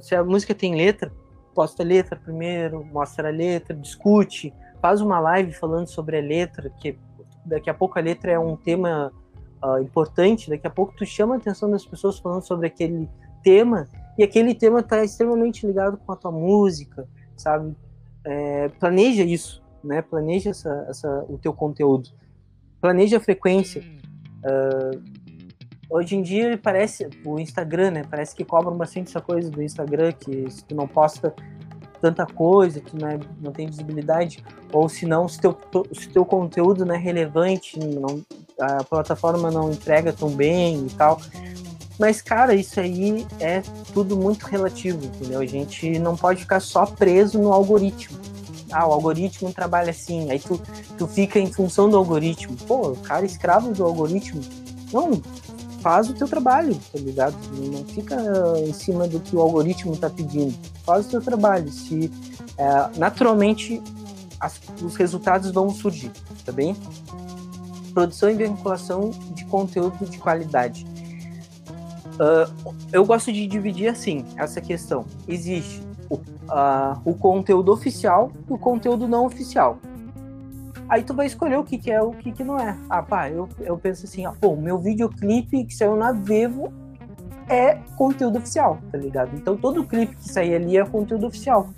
se a música tem letra, posta a letra primeiro, mostra a letra, discute, faz uma live falando sobre a letra, que daqui a pouco a letra é um tema uh, importante, daqui a pouco tu chama a atenção das pessoas falando sobre aquele tema e aquele tema está extremamente ligado com a tua música, sabe? É, planeja isso, né? Planeja essa, essa, o teu conteúdo. Planeja a frequência. Uh, hoje em dia parece o Instagram, né? Parece que cobram bastante essa coisa do Instagram, que se tu não posta tanta coisa, tu não, é, não tem visibilidade, ou se não, se teu, se teu conteúdo não é relevante, não, a plataforma não entrega tão bem e tal. Mas, cara, isso aí é tudo muito relativo, entendeu? A gente não pode ficar só preso no algoritmo. Ah, o algoritmo trabalha assim, aí tu, tu fica em função do algoritmo. Pô, o cara é escravo do algoritmo. Não, faz o teu trabalho, tá ligado? Não fica em cima do que o algoritmo tá pedindo. Faz o teu trabalho. Se é, naturalmente as, os resultados vão surgir, tá bem? Produção e vinculação de conteúdo de qualidade Uh, eu gosto de dividir assim essa questão. Existe o, uh, o conteúdo oficial e o conteúdo não oficial. Aí tu vai escolher o que, que é o que, que não é. Ah, pá, eu, eu penso assim, ah, pô, meu videoclipe que saiu na Vevo é conteúdo oficial, tá ligado? Então todo clipe que sair ali é conteúdo oficial.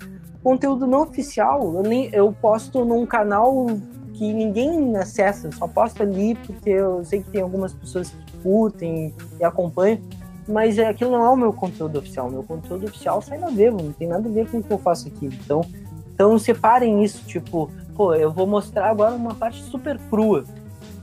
Conteúdo não oficial, eu, nem, eu posto num canal que ninguém acessa, só posto ali porque eu sei que tem algumas pessoas que curtem e acompanham, mas é, aquilo não é o meu conteúdo oficial. Meu conteúdo oficial sai na Vevo, não tem nada a ver com o que eu faço aqui. Então, então separem isso, tipo, pô, eu vou mostrar agora uma parte super crua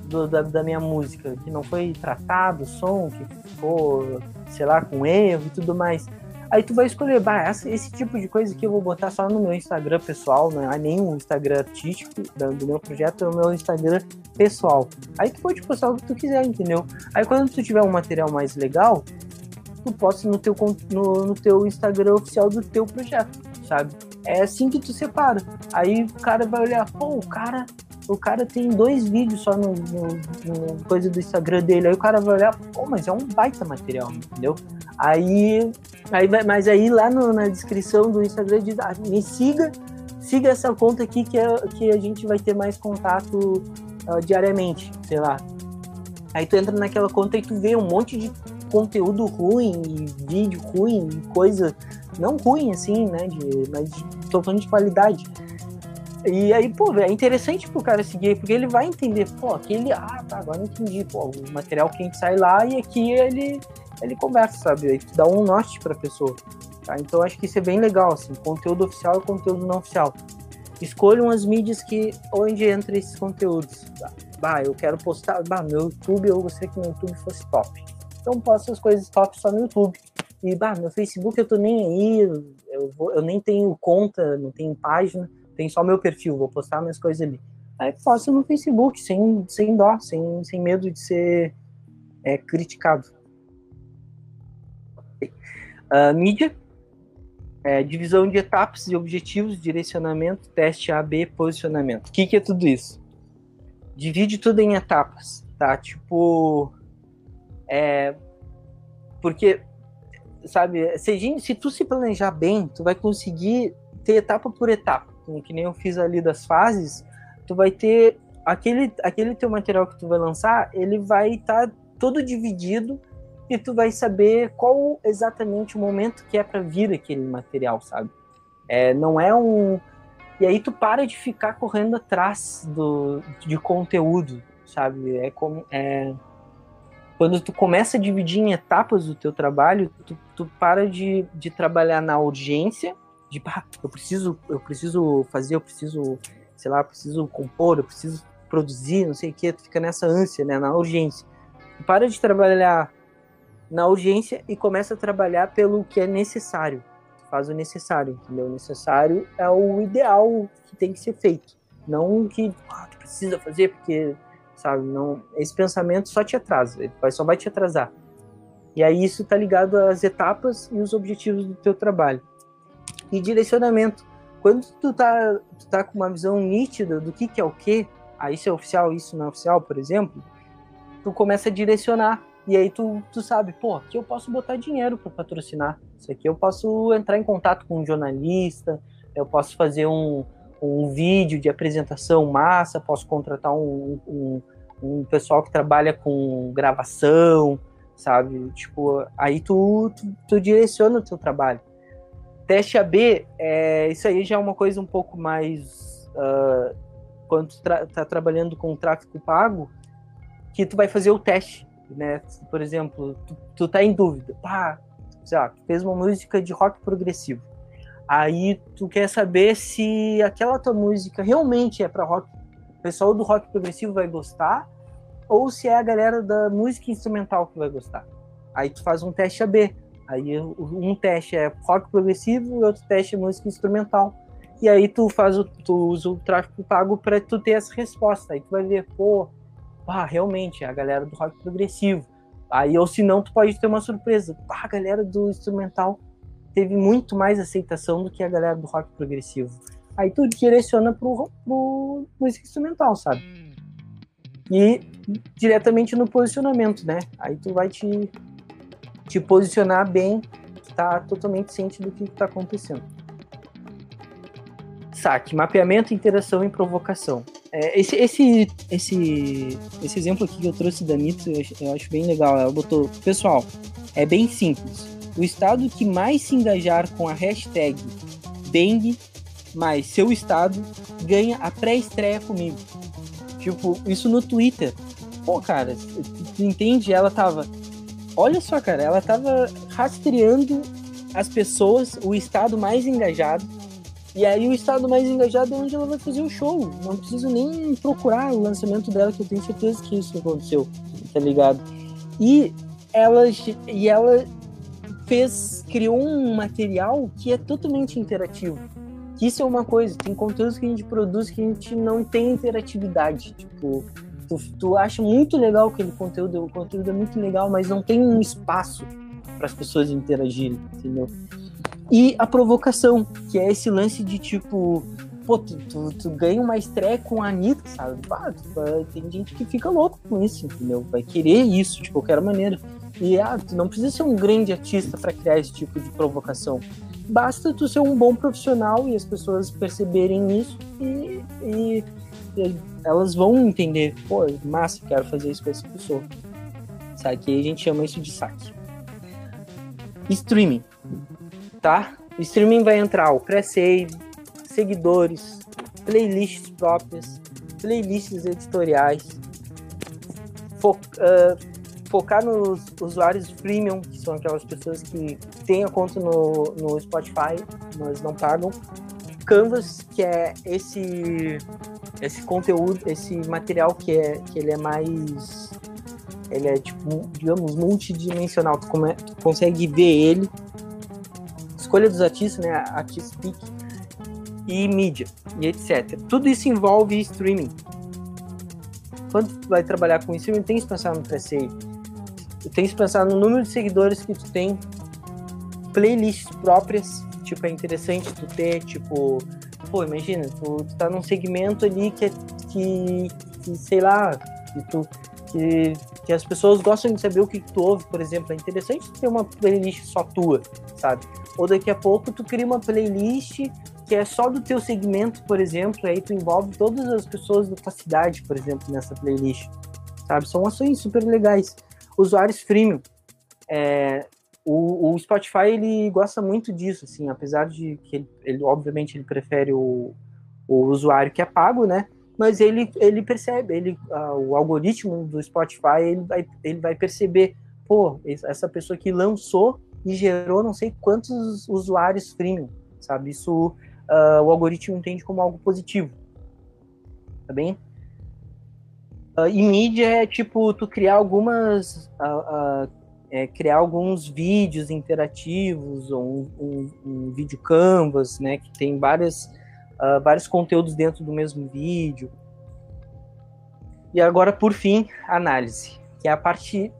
do, da, da, minha música, que não foi tratado, som, que ficou, sei lá, com erro e tudo mais. Aí tu vai escolher, bah, esse, esse tipo de coisa que eu vou botar só no meu Instagram pessoal, não é o Instagram artístico do meu projeto, é o meu Instagram pessoal. Aí tu pode postar o que tu quiser, entendeu? Aí quando tu tiver um material mais legal, tu posta no teu, no, no teu Instagram oficial do teu projeto, sabe? É assim que tu separa. Aí o cara vai olhar, pô, o cara, o cara tem dois vídeos só no, no, no coisa do Instagram dele. Aí o cara vai olhar, pô, mas é um baita material, entendeu? Aí, aí vai, mas aí lá no, na descrição do Instagram diz, ah, me siga, siga essa conta aqui que, é, que a gente vai ter mais contato uh, diariamente, sei lá. Aí tu entra naquela conta e tu vê um monte de conteúdo ruim, vídeo ruim, coisa não ruim assim, né, de, mas tô falando de qualidade. E aí, pô, é interessante pro cara seguir, porque ele vai entender, pô, aquele, ah, tá, agora entendi, pô, o material quente sai lá e aqui ele, ele conversa, sabe? Aí tu dá um norte pra pessoa. Tá? Então acho que isso é bem legal, assim, conteúdo oficial e conteúdo não oficial. Escolham as mídias que onde entra esses conteúdos. Tá? Bah, eu quero postar, bah, meu YouTube, eu gostaria que meu YouTube fosse top. Então posto as coisas top só no YouTube. E, bah, meu Facebook eu tô nem aí, eu, vou, eu nem tenho conta, não tenho página, tem só meu perfil, vou postar minhas coisas ali. Aí posto no Facebook, sem, sem dó, sem, sem medo de ser é, criticado. Uh, mídia, é, divisão de etapas e objetivos, direcionamento, teste AB, posicionamento. O que, que é tudo isso? Divide tudo em etapas, tá? Tipo, é, porque sabe? Se, se tu se planejar bem, tu vai conseguir ter etapa por etapa, que nem eu fiz ali das fases, tu vai ter aquele, aquele teu material que tu vai lançar, ele vai estar tá todo dividido e tu vai saber qual exatamente o momento que é para vir aquele material, sabe? É, não é um e aí tu para de ficar correndo atrás do de conteúdo, sabe? É como é quando tu começa a dividir em etapas o teu trabalho, tu, tu para de, de trabalhar na urgência, de pá, eu preciso, eu preciso fazer, eu preciso, sei lá, eu preciso compor, eu preciso produzir, não sei o que, tu fica nessa ânsia, né, na urgência. Tu para de trabalhar na urgência e começa a trabalhar pelo que é necessário. Tu faz o necessário, entendeu? O necessário é o ideal que tem que ser feito, não o que ah, tu precisa fazer porque sabe? Não, esse pensamento só te atrasa, ele só vai te atrasar. E aí isso está ligado às etapas e os objetivos do teu trabalho. E direcionamento. Quando tu tá, tu tá com uma visão nítida do que, que é o que, ah, isso é oficial, isso não é oficial, por exemplo, tu começa a direcionar. E aí tu, tu sabe, pô, aqui eu posso botar dinheiro para patrocinar. Isso aqui eu posso entrar em contato com um jornalista, eu posso fazer um, um vídeo de apresentação massa, posso contratar um, um, um pessoal que trabalha com gravação, sabe? Tipo, aí tu, tu, tu direciona o teu trabalho. Teste AB, é, isso aí já é uma coisa um pouco mais. Uh, quando tu tra tá trabalhando com tráfego pago, que tu vai fazer o teste, né? Por exemplo, tu, tu tá em dúvida. Pá, sei lá, fez uma música de rock progressivo Aí tu quer saber se aquela tua música realmente é para rock, o pessoal do rock progressivo vai gostar, ou se é a galera da música instrumental que vai gostar. Aí tu faz um teste AB. Aí um teste é rock progressivo e outro teste é música instrumental. E aí tu faz o, tu usa o tráfego pago para tu ter essa resposta. Aí tu vai ver, pô, ah, realmente é a galera do rock progressivo. Aí ou se não, tu pode ter uma surpresa. Ah, a galera do instrumental teve muito mais aceitação do que a galera do rock progressivo. Aí tu direciona pro, pro música instrumental, sabe? E diretamente no posicionamento, né? Aí tu vai te te posicionar bem, tá totalmente ciente do que está acontecendo. Saque, mapeamento, interação e provocação. É, esse, esse, esse, esse exemplo aqui que eu trouxe da Nitro, eu eu acho bem legal. Ela botou, pessoal, é bem simples. O estado que mais se engajar com a hashtag Bang mais seu estado ganha a pré-estreia comigo. Tipo, isso no Twitter. Pô, cara, tu entende? Ela tava. Olha só, cara, ela tava rastreando as pessoas, o estado mais engajado. E aí o estado mais engajado é onde ela vai fazer o show. Não preciso nem procurar o lançamento dela, que eu tenho certeza que isso aconteceu, tá ligado? E ela, e ela fez, criou um material que é totalmente interativo. Isso é uma coisa, tem conteúdos que a gente produz que a gente não tem interatividade. Tipo, tu, tu acha muito legal aquele conteúdo, o conteúdo é muito legal, mas não tem um espaço para as pessoas interagirem, entendeu? E a provocação, que é esse lance de tipo, pô, tu, tu, tu ganha uma estreia com a Anitta, sabe? Pá, tu, tem gente que fica louco com isso, entendeu? Vai querer isso de qualquer maneira. E ah, tu não precisa ser um grande artista para criar esse tipo de provocação. Basta tu ser um bom profissional e as pessoas perceberem isso e, e, e elas vão entender, pô, massa, quero fazer isso com essa pessoa. Sabe? Que a gente chama isso de saque. Streaming, tá? Streaming vai entrar o pré-save, seguidores, playlists próprias, playlists editoriais, fo uh, focar nos usuários premium, que são aquelas pessoas que têm a conta no, no Spotify, mas não pagam. Canvas, que é esse esse conteúdo, esse material que é que ele é mais ele é tipo, digamos, multidimensional, tu, come, tu consegue ver ele. Escolha dos artistas, né, artist pick e mídia e etc. Tudo isso envolve streaming. Quando tu vai trabalhar com streaming, tem que pensar no pré-save. Tem que pensar no número de seguidores que tu tem, playlists próprias, tipo, é interessante tu ter, tipo, pô, imagina, tu, tu tá num segmento ali que, é, que, que sei lá, que, tu, que, que as pessoas gostam de saber o que, que tu ouve, por exemplo, é interessante tu ter uma playlist só tua, sabe? Ou daqui a pouco tu cria uma playlist que é só do teu segmento, por exemplo, aí tu envolve todas as pessoas da tua cidade, por exemplo, nessa playlist, sabe? São ações super legais. Usuários freemium. É, o, o, Spotify ele gosta muito disso, assim, apesar de que ele, ele obviamente ele prefere o, o, usuário que é pago, né? Mas ele, ele percebe, ele, uh, o algoritmo do Spotify ele vai, ele vai perceber, pô, essa pessoa que lançou e gerou não sei quantos usuários freemium, sabe? Isso uh, o algoritmo entende como algo positivo, tá bem? Uh, e mídia é tipo tu criar algumas uh, é, criar alguns vídeos interativos ou um, um, um, vídeo canvas, né, que tem várias, uh, vários conteúdos dentro do mesmo vídeo. E agora, por fim, análise, que é a parte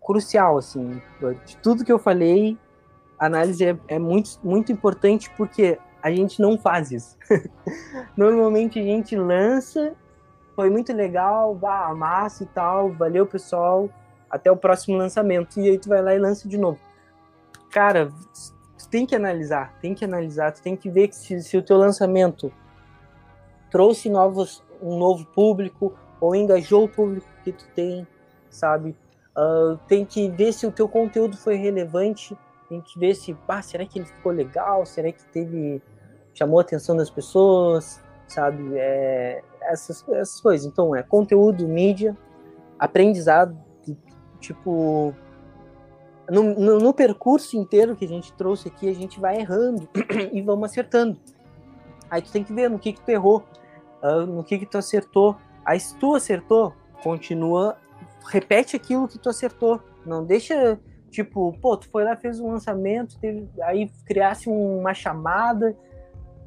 crucial, assim, de tudo que eu falei, análise é, é muito, muito importante porque a gente não faz isso. [LAUGHS] Normalmente a gente lança, foi muito legal, vá, massa e tal, valeu pessoal, até o próximo lançamento. E aí tu vai lá e lança de novo. Cara, tu tem que analisar, tem que analisar, tu tem que ver que se, se o teu lançamento trouxe novos, um novo público ou engajou o público que tu tem, sabe? Uh, tem que ver se o teu conteúdo foi relevante, tem que ver se, ah, será que ele ficou legal, será que teve chamou a atenção das pessoas, sabe? É, essas, essas coisas. Então, é conteúdo, mídia, aprendizado, tipo, no, no, no, percurso inteiro que a gente trouxe aqui, a gente vai errando [CLEARS THROAT] e vamos acertando. Aí tu tem que ver no que que tu errou, uh, no que que tu acertou. Aí se tu acertou, continua, repete aquilo que tu acertou. Não deixa, tipo, pô, tu foi lá, fez um lançamento, teve, aí criasse uma chamada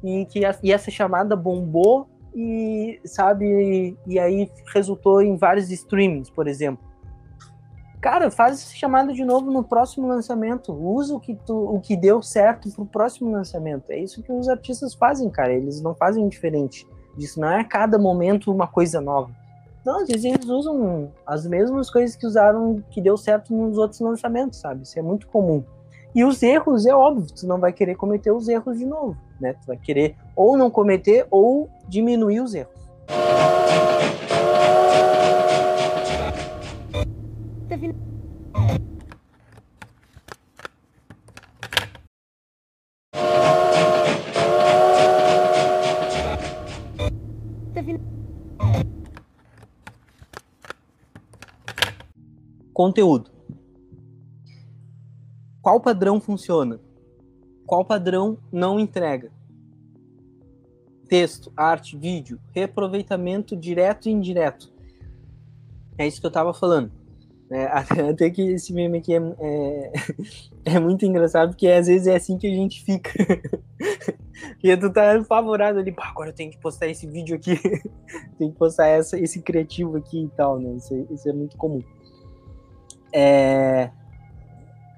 e que e essa chamada bombou e, sabe, e aí resultou em vários streamings, por exemplo. Cara, faz essa chamada de novo no próximo lançamento. Usa o que, tu, o que deu certo pro próximo lançamento. É isso que os artistas fazem, cara. Eles não fazem diferente disso. Não é a cada momento uma coisa nova. Não, às vezes eles usam as mesmas coisas que usaram, que deu certo nos outros lançamentos, sabe? Isso é muito comum. E os erros, é óbvio, tu não vai querer cometer os erros de novo, né? Tu vai querer ou não cometer ou diminuir os erros. Conteúdo. Qual padrão funciona? Qual padrão não entrega? Texto, arte, vídeo, reaproveitamento direto e indireto. É isso que eu estava falando. É, [LAUGHS] até que esse meme aqui é, é, [LAUGHS] é, muito engraçado, porque às vezes é assim que a gente fica. [LAUGHS] e tu tá favorado ali, agora eu tenho que postar esse vídeo aqui, tem que postar essa, esse criativo aqui e tal, né? Isso, isso é muito comum. É...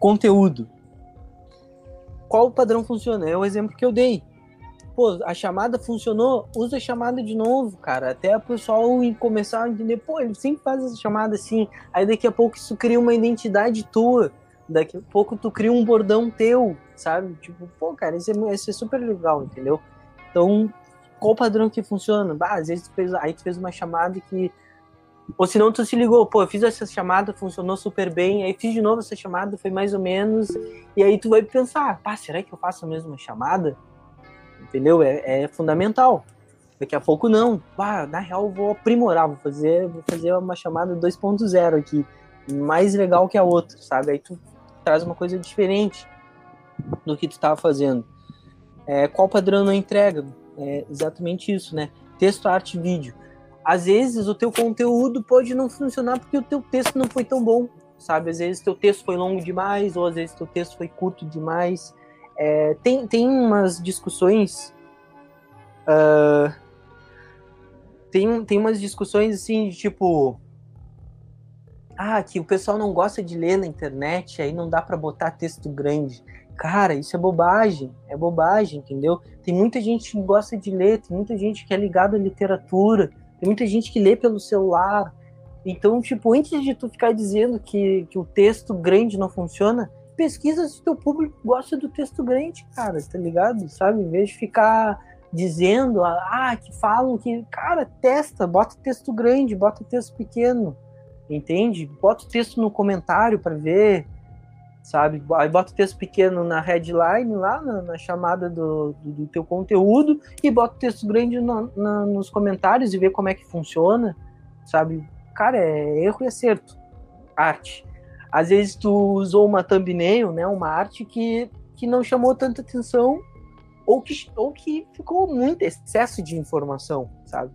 Conteúdo. Qual o padrão funciona? É o exemplo que eu dei. Pô, a chamada funcionou, usa a chamada de novo, cara. Até o pessoal começar a entender, pô, ele sempre faz essa chamada assim. Aí daqui a pouco isso cria uma identidade tua. Daqui a pouco tu cria um bordão teu, sabe? Tipo, pô, cara, isso é, isso é super legal, entendeu? Então, qual padrão que funciona? Bah, às vezes tu fez, aí tu fez uma chamada que ou se não, tu se ligou, pô, eu fiz essa chamada, funcionou super bem, aí fiz de novo essa chamada, foi mais ou menos, e aí tu vai pensar, pá, será que eu faço a mesma chamada? Entendeu? É, é fundamental. Daqui a pouco não. Pá, na real eu vou aprimorar, vou fazer, vou fazer uma chamada 2.0 aqui, mais legal que a outra, sabe? Aí tu traz uma coisa diferente do que tu estava fazendo. É, qual padrão não entrega? É exatamente isso, né? Texto, arte, vídeo às vezes o teu conteúdo pode não funcionar porque o teu texto não foi tão bom, sabe? Às vezes teu texto foi longo demais, ou às vezes teu texto foi curto demais. É, tem, tem umas discussões. Uh, tem, tem umas discussões assim de tipo. Ah, que o pessoal não gosta de ler na internet, aí não dá para botar texto grande. Cara, isso é bobagem, é bobagem, entendeu? Tem muita gente que gosta de ler, tem muita gente que é ligada à literatura, tem muita gente que lê pelo celular. Então, tipo, antes de tu ficar dizendo que, que o texto grande não funciona, pesquisa se teu público gosta do texto grande, cara, tá ligado? Sabe? Em vez de ficar dizendo, ah, que falam que, cara, testa, bota texto grande, bota texto pequeno, entende? Bota o texto no comentário para ver, sabe? Aí bota o texto pequeno na headline, lá na, na chamada do, do, do, teu conteúdo, e bota o texto grande no, na, nos comentários e vê como é que funciona, sabe? Cara, é erro e acerto. Arte. Às vezes tu usou uma thumbnail, né, uma arte que, que não chamou tanta atenção ou que, ou que ficou muito excesso de informação, sabe?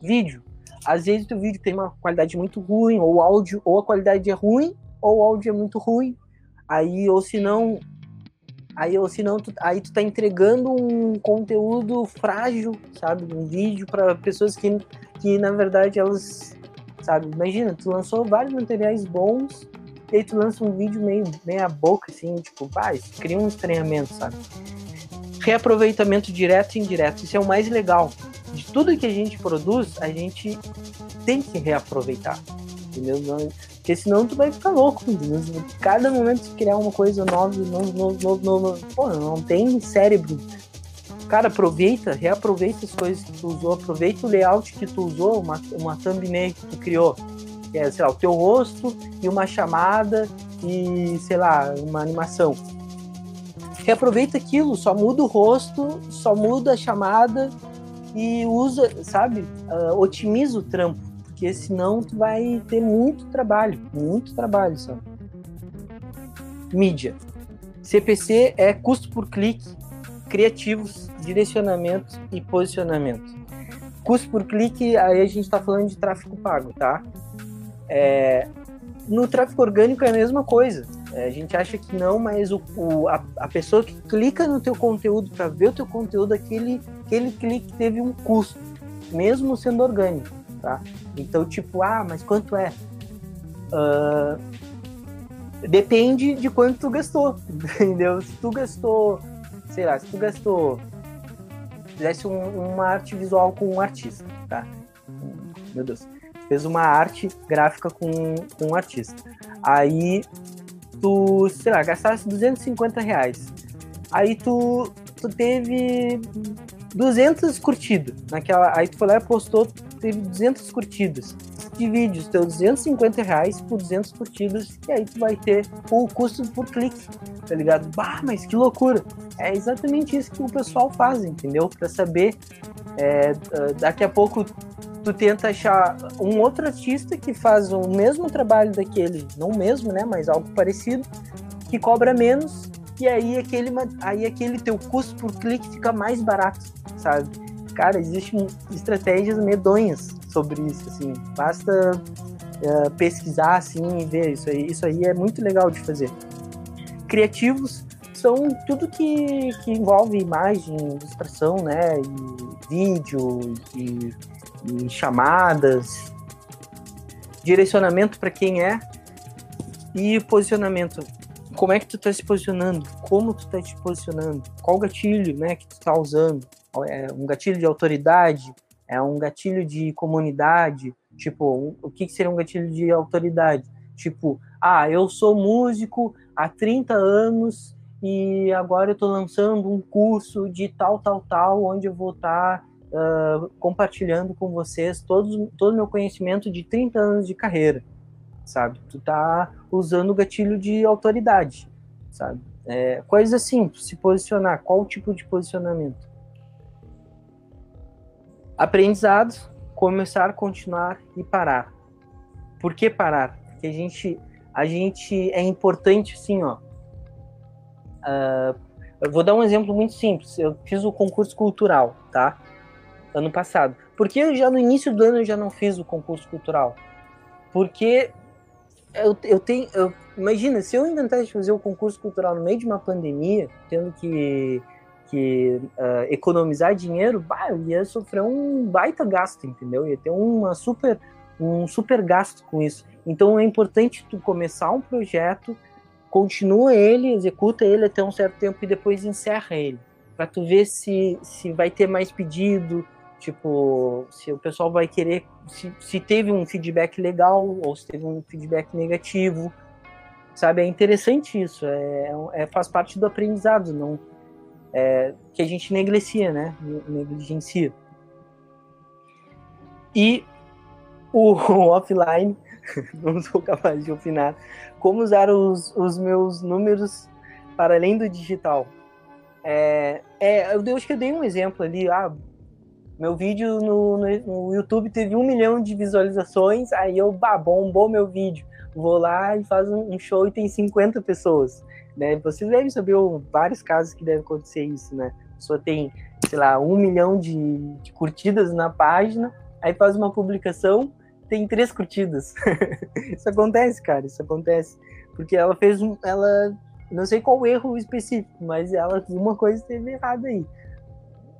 Vídeo. Às vezes o vídeo tem uma qualidade muito ruim, ou áudio, ou a qualidade é ruim, ou o áudio é muito ruim, Aí, ou se não, aí ou se não, tu, aí tu tá entregando um conteúdo frágil, sabe? Um vídeo para pessoas que, que na verdade elas, sabe? Imagina, tu lançou vários materiais bons e aí tu lança um vídeo meio meia boca assim, tipo, vai, cria um estranhamento, sabe? Reaproveitamento direto e indireto, isso é o mais legal. De tudo que a gente produz, a gente tem que reaproveitar. Entendeu? Porque senão tu vai ficar louco. Entendeu? Cada momento tu criar uma coisa nova, novo, novo, novo, novo. Pô, não tem cérebro. Cara, aproveita, reaproveita as coisas que tu usou, aproveita o layout que tu usou, uma, uma thumbnail que tu criou. Que é, sei lá, o teu rosto e uma chamada e, sei lá, uma animação. Reaproveita aquilo, só muda o rosto, só muda a chamada e usa, sabe? Uh, otimiza o trampo porque senão tu vai ter muito trabalho, muito trabalho só. Mídia. CPC é custo por clique, criativos, direcionamento e posicionamento. Custo por clique, aí a gente está falando de tráfego pago, tá? É, no tráfego orgânico é a mesma coisa. É, a gente acha que não, mas o, o a, a, pessoa que clica no teu conteúdo para ver o teu conteúdo, aquele, aquele clique teve um custo, mesmo sendo orgânico tá? Então, tipo, ah, mas quanto é? Uh, depende de quanto tu gastou, [LAUGHS] entendeu? Se tu gastou, sei lá, se tu gastou, fizesse um, uma arte visual com um artista, tá? Meu Deus. Fez uma arte gráfica com, com um artista. Aí tu, sei lá, gastasse 250 reais. Aí tu, tu teve 200 curtidas naquela. Aí tu foi lá e postou, teve 200 curtidas. Divide os teus 250 reais por 200 curtidas e aí tu vai ter o custo por clique, tá ligado? Bah, mas que loucura! É exatamente isso que o pessoal faz, entendeu? Para saber, é, daqui a pouco tu tenta achar um outro artista que faz o mesmo trabalho daquele, não o mesmo, né, mas algo parecido, que cobra menos e aí aquele, aí aquele teu custo por clique fica mais barato, sabe? Cara, existem estratégias medonhas sobre isso, assim, basta uh, pesquisar, assim, e ver isso aí, isso aí é muito legal de fazer. Criativos são tudo que, que envolve imagem, ilustração, né, e vídeo, e e chamadas, direcionamento para quem é e posicionamento. Como é que tu está se posicionando? Como tu está te posicionando? Qual gatilho, né, que tu está usando? É um gatilho de autoridade? É um gatilho de comunidade? Tipo, o que seria um gatilho de autoridade? Tipo, ah, eu sou músico há 30 anos e agora eu estou lançando um curso de tal, tal, tal, onde eu vou estar tá uh, compartilhando com vocês todo, o meu conhecimento de 30 anos de carreira, sabe? Tu tá usando o gatilho de autoridade, sabe? É, coisa assim, se posicionar, qual tipo de posicionamento? Aprendizados, começar, continuar e parar. Por que parar? Porque a gente, a gente é importante assim, ó. Uh, eu vou dar um exemplo muito simples. Eu fiz o concurso cultural, tá? ano passado. Porque já no início do ano eu já não fiz o concurso cultural. Porque eu, eu tenho. Eu, imagina, se eu inventasse fazer o concurso cultural no meio de uma pandemia, tendo que, que uh, economizar dinheiro, bah, ia sofrer um baita gasto, entendeu? Ia ter uma super, um super gasto com isso. Então é importante tu começar um projeto, continua ele, executa ele até um certo tempo e depois encerra ele. Para tu ver se, se vai ter mais pedido, Tipo, se o pessoal vai querer, se, se teve um feedback legal ou se teve um feedback negativo, sabe? É interessante isso, é, é faz parte do aprendizado, não é, que a gente negligencia, né? Negligencia. E o, [LAUGHS] o offline, [LAUGHS] não sou capaz de opinar, como usar os, os meus números para além do digital. É, é, eu acho que eu dei um exemplo ali, ah, meu vídeo no, no, YouTube teve um milhão de visualizações, aí eu, bah, bombou meu vídeo. Vou lá e faço um show e tem 50 pessoas. Né? Vocês devem saber vários casos que deve acontecer isso, né? A pessoa tem, sei lá, um milhão de, de curtidas na página, aí faz uma publicação, tem três curtidas. [LAUGHS] isso acontece, cara, isso acontece. Porque ela fez um. Ela. Não sei qual erro específico, mas ela uma coisa esteve errada aí.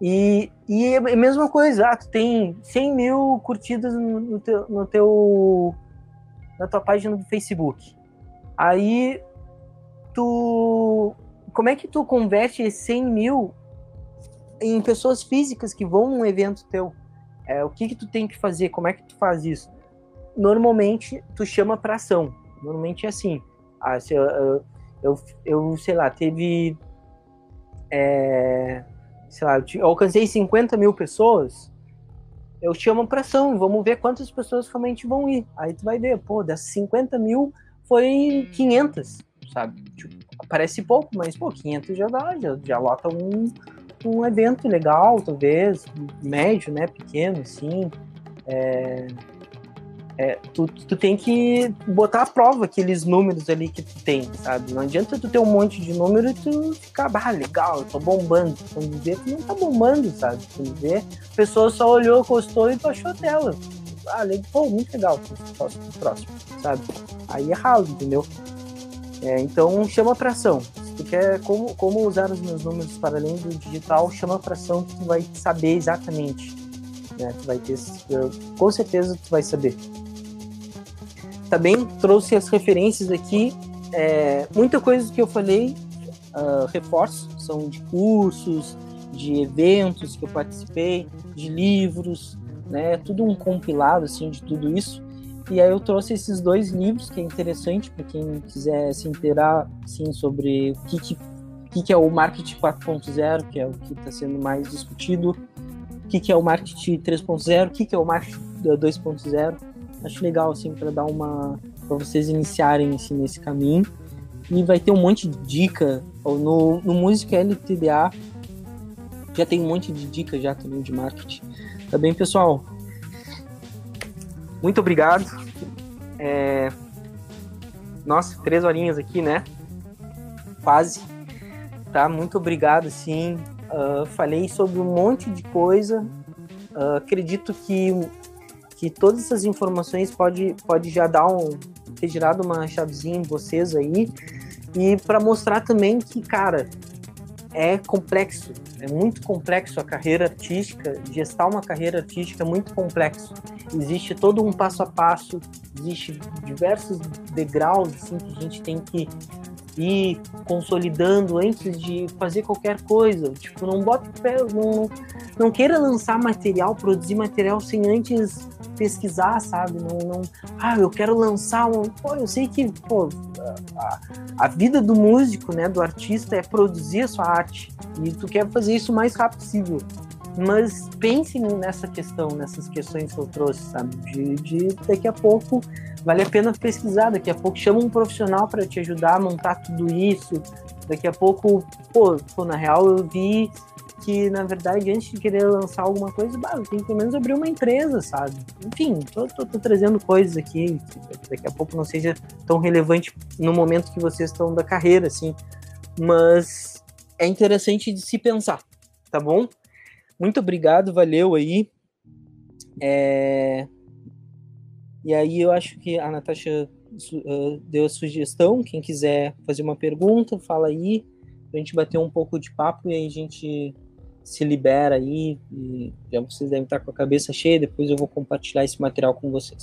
E, e é a mesma coisa, ah, tu tem 100 mil curtidas no teu, no teu, na tua página do Facebook. Aí, tu, como é que tu converte esses 100 mil em pessoas físicas que vão num evento teu? É, o que que tu tem que fazer? Como é que tu faz isso? Normalmente, tu chama para ação. Normalmente é assim. Ah, se eu, eu, eu, sei lá, teve... É, sei lá, eu alcancei 50 mil pessoas, eu chamo pra ação, vamos ver quantas pessoas realmente vão ir. Aí tu vai ver, pô, dessas 50 mil foi 500, sabe? Tipo, parece pouco, mas, pô, 500 já dá, já, já lota um, um evento legal, talvez, médio, né, pequeno, assim. É, é, tu, tu tem que botar à prova aqueles números ali que tu tem, sabe? Não adianta tu ter um monte de número e tu ficar, ah, legal, eu tô bombando. Quando vê, tu não tá bombando, sabe? Quando vê, a pessoa só olhou, gostou e tu achou tela. Ah, legal, pô, muito legal, próximo, próximo, sabe? Aí é ralo, entendeu? É, então chama pra ação. Se tu quer como, como usar os meus números para além do digital, chama pra ação que tu vai saber exatamente. Né? Tu vai ter, com certeza tu vai saber. Também trouxe as referências aqui. É, muita coisa que eu falei, uh, reforço, são de cursos, de eventos que eu participei, de livros, né? Tudo um compilado assim de tudo isso. E aí eu trouxe esses dois livros que é interessante para quem quiser se inteirar assim sobre o que que, que, que é o marketing 4.0, que é o que está sendo mais discutido, o que, que é o marketing 3.0, o que, que é o marketing 2.0. Acho legal assim para dar uma para vocês iniciarem assim, nesse caminho. E vai ter um monte de dica no, no Música LTDA. Já tem um monte de dicas já também de marketing. Tá bem, pessoal? Muito obrigado. É... Nossa, três horinhas aqui, né? Quase. Tá? Muito obrigado, sim. Uh, falei sobre um monte de coisa. Uh, acredito que, que todas essas informações pode, pode já dar um ter girado uma chavezinha em vocês aí e para mostrar também que, cara, é complexo, é muito complexo a carreira artística, gestar uma carreira artística é muito complexo. Existe todo um passo a passo, existe diversos degraus assim que a gente tem que ir consolidando antes de fazer qualquer coisa. Tipo, não bota pé, não, não queira lançar material, produzir material sem antes pesquisar, sabe? Não, não, ah, eu quero lançar um. Pô, eu sei que pô, a, a vida do músico, né, do artista é produzir a sua arte e tu quer fazer isso o mais rápido possível. Mas pense nessa questão, nessas questões que eu trouxe, sabe? De, de daqui a pouco vale a pena pesquisar, daqui a pouco chama um profissional para te ajudar a montar tudo isso. Daqui a pouco, pô, pô, na real eu vi que, na verdade, antes de querer lançar alguma coisa, bah, tem que pelo menos abrir uma empresa, sabe? Enfim, tô, tô, tô, trazendo coisas aqui que daqui a pouco não seja tão relevante no momento que vocês estão da carreira, assim. Mas é interessante de se pensar, tá bom? Muito obrigado, valeu aí. É... E aí eu acho que a Natasha uh, deu a sugestão, quem quiser fazer uma pergunta, fala aí, pra gente bater um pouco de papo e aí a gente se libera aí. Já vocês devem estar com a cabeça cheia. Depois eu vou compartilhar esse material com vocês.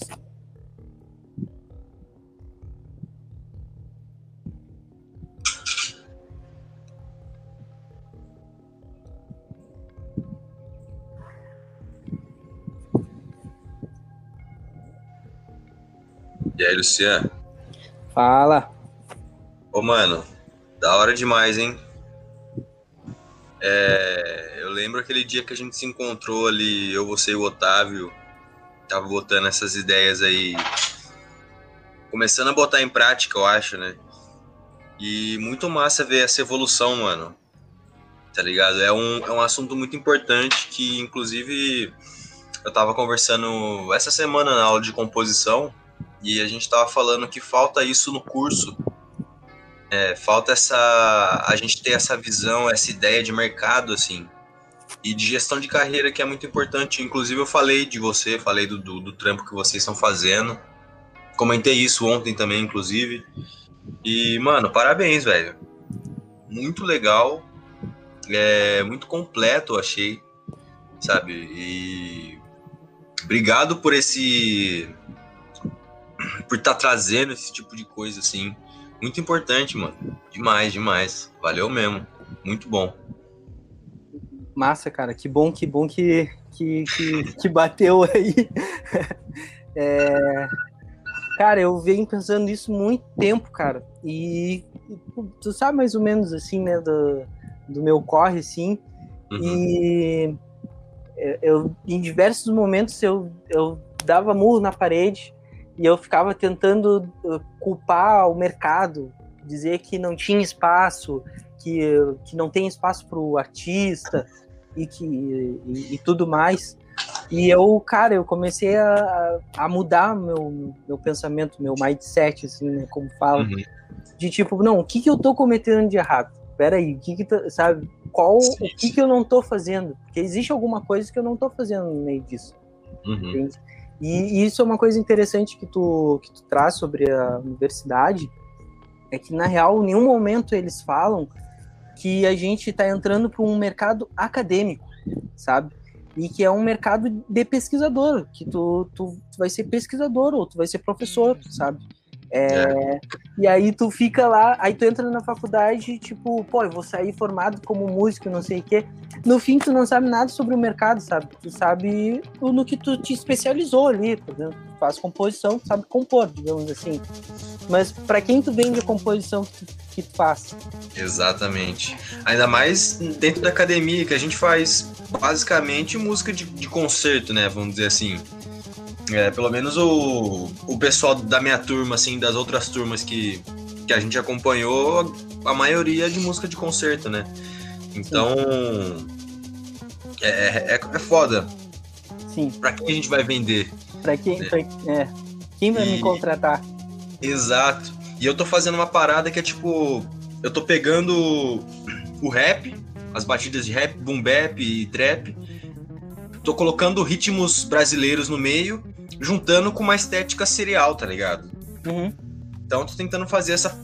E aí, Luciano? Fala. Ô, mano, da hora demais, hein? É, eu lembro aquele dia que a gente se encontrou ali, eu, você e o Otávio, tava botando essas ideias aí, começando a botar em prática, eu acho, né? E muito massa ver essa evolução, mano. Tá ligado? É um, é um assunto muito importante que, inclusive, eu tava conversando essa semana na aula de composição e a gente tava falando que falta isso no curso é, falta essa a gente ter essa visão, essa ideia de mercado assim e de gestão de carreira que é muito importante. Inclusive eu falei de você, falei do, do, do trampo que vocês estão fazendo, comentei isso ontem também, inclusive. E mano, parabéns, velho. Muito legal, é muito completo, eu achei, sabe? E obrigado por esse por estar tá trazendo esse tipo de coisa assim muito importante, mano. Demais, demais. Valeu mesmo. Muito bom. Massa, cara. Que bom, que bom que, que, que, que bateu aí. [LAUGHS] é... Cara, eu venho pensando nisso muito tempo, cara. E tu sabe mais ou menos assim, né, do, do meu corre, assim. Uhum. E eu, em diversos momentos eu, eu dava murro na parede e eu ficava tentando uh, culpar o mercado, dizer que não tinha espaço, que, que não tem espaço para o artista e que e, e, tudo mais. E eu, cara, eu comecei a, a mudar meu, meu pensamento, meu mindset, assim, né, como falo, uhum. de tipo, não, o que, que eu tô cometendo de errado? Peraí, o que que, tá, sabe, qual, sim, o que que eu não tô fazendo? Porque existe alguma coisa que eu não tô fazendo no meio disso. Uhum. E, isso é uma coisa interessante que tu, que tu traz sobre a universidade, é que, na real, em nenhum momento eles falam que a gente está entrando para um mercado acadêmico, sabe? E que é um mercado de pesquisador, que tu, tu, tu vai ser pesquisador ou tu vai ser professor, sabe? É. E aí tu fica lá, aí tu entra na faculdade, tipo, pô, eu vou sair formado como músico, não sei o quê. No fim, tu não sabe nada sobre o mercado, sabe? Tu sabe no que tu te especializou ali, por exemplo. Tu faz composição, tu sabe compor, digamos assim. Mas para quem tu vende a composição que tu, que tu faz? Exatamente. Ainda mais dentro da academia, que a gente faz basicamente música de, de concerto, né? Vamos dizer assim. É, pelo menos o, o pessoal da minha turma, assim, das outras turmas que, que a gente acompanhou, a maioria é de música de concerto, né? Então. É, é, é foda. Sim. Pra quem a gente vai vender? Pra quem, pra, é. quem vai e, me contratar? Exato. E eu tô fazendo uma parada que é tipo. Eu tô pegando o rap, as batidas de rap, boom bap e trap. Tô colocando ritmos brasileiros no meio juntando com uma estética serial, tá ligado? Uhum. Então tô tentando fazer essa.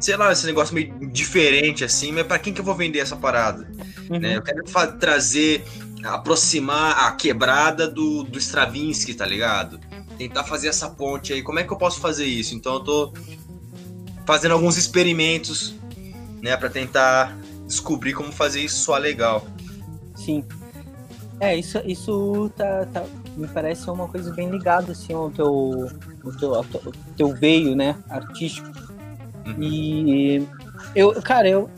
Sei lá, esse negócio meio diferente assim, mas pra quem que eu vou vender essa parada? Uhum. Né? Eu quero trazer, aproximar a quebrada do, do Stravinsky, tá ligado? Tentar fazer essa ponte aí. Como é que eu posso fazer isso? Então eu tô fazendo alguns experimentos, né, para tentar descobrir como fazer isso soar legal. Sim. É, isso, isso tá, tá, me parece uma coisa bem ligada assim ao teu, ao teu, ao teu veio, né, artístico. Uhum. E eu, cara, eu,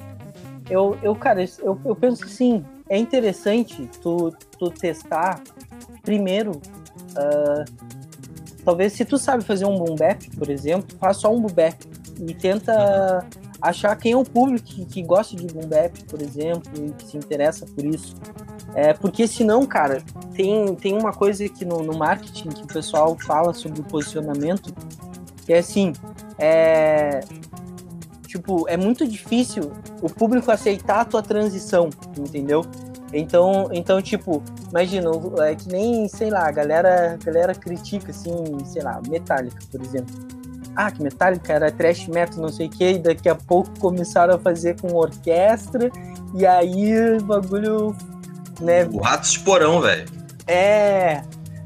eu, eu cara, eu, eu penso assim, é interessante tu, tu testar primeiro, uh, talvez se tu sabe fazer um boom bap, por exemplo, faz só um boom bap e tenta uhum. Achar quem é o público que, que gosta de boom bap, por exemplo, e que se interessa por isso. É, porque senão, cara, tem, tem uma coisa que no, no marketing que o pessoal fala sobre o posicionamento, que é assim, é, tipo, é muito difícil o público aceitar a tua transição, entendeu? Então, então tipo, imagina, é que nem, sei lá, a galera, a galera critica, assim, sei lá, Metallica, por exemplo. Ah, que Metallica era trash metal, não sei o quê, e daqui a pouco começaram a fazer com orquestra, e aí o bagulho né? O Ratos de Porão, velho. É,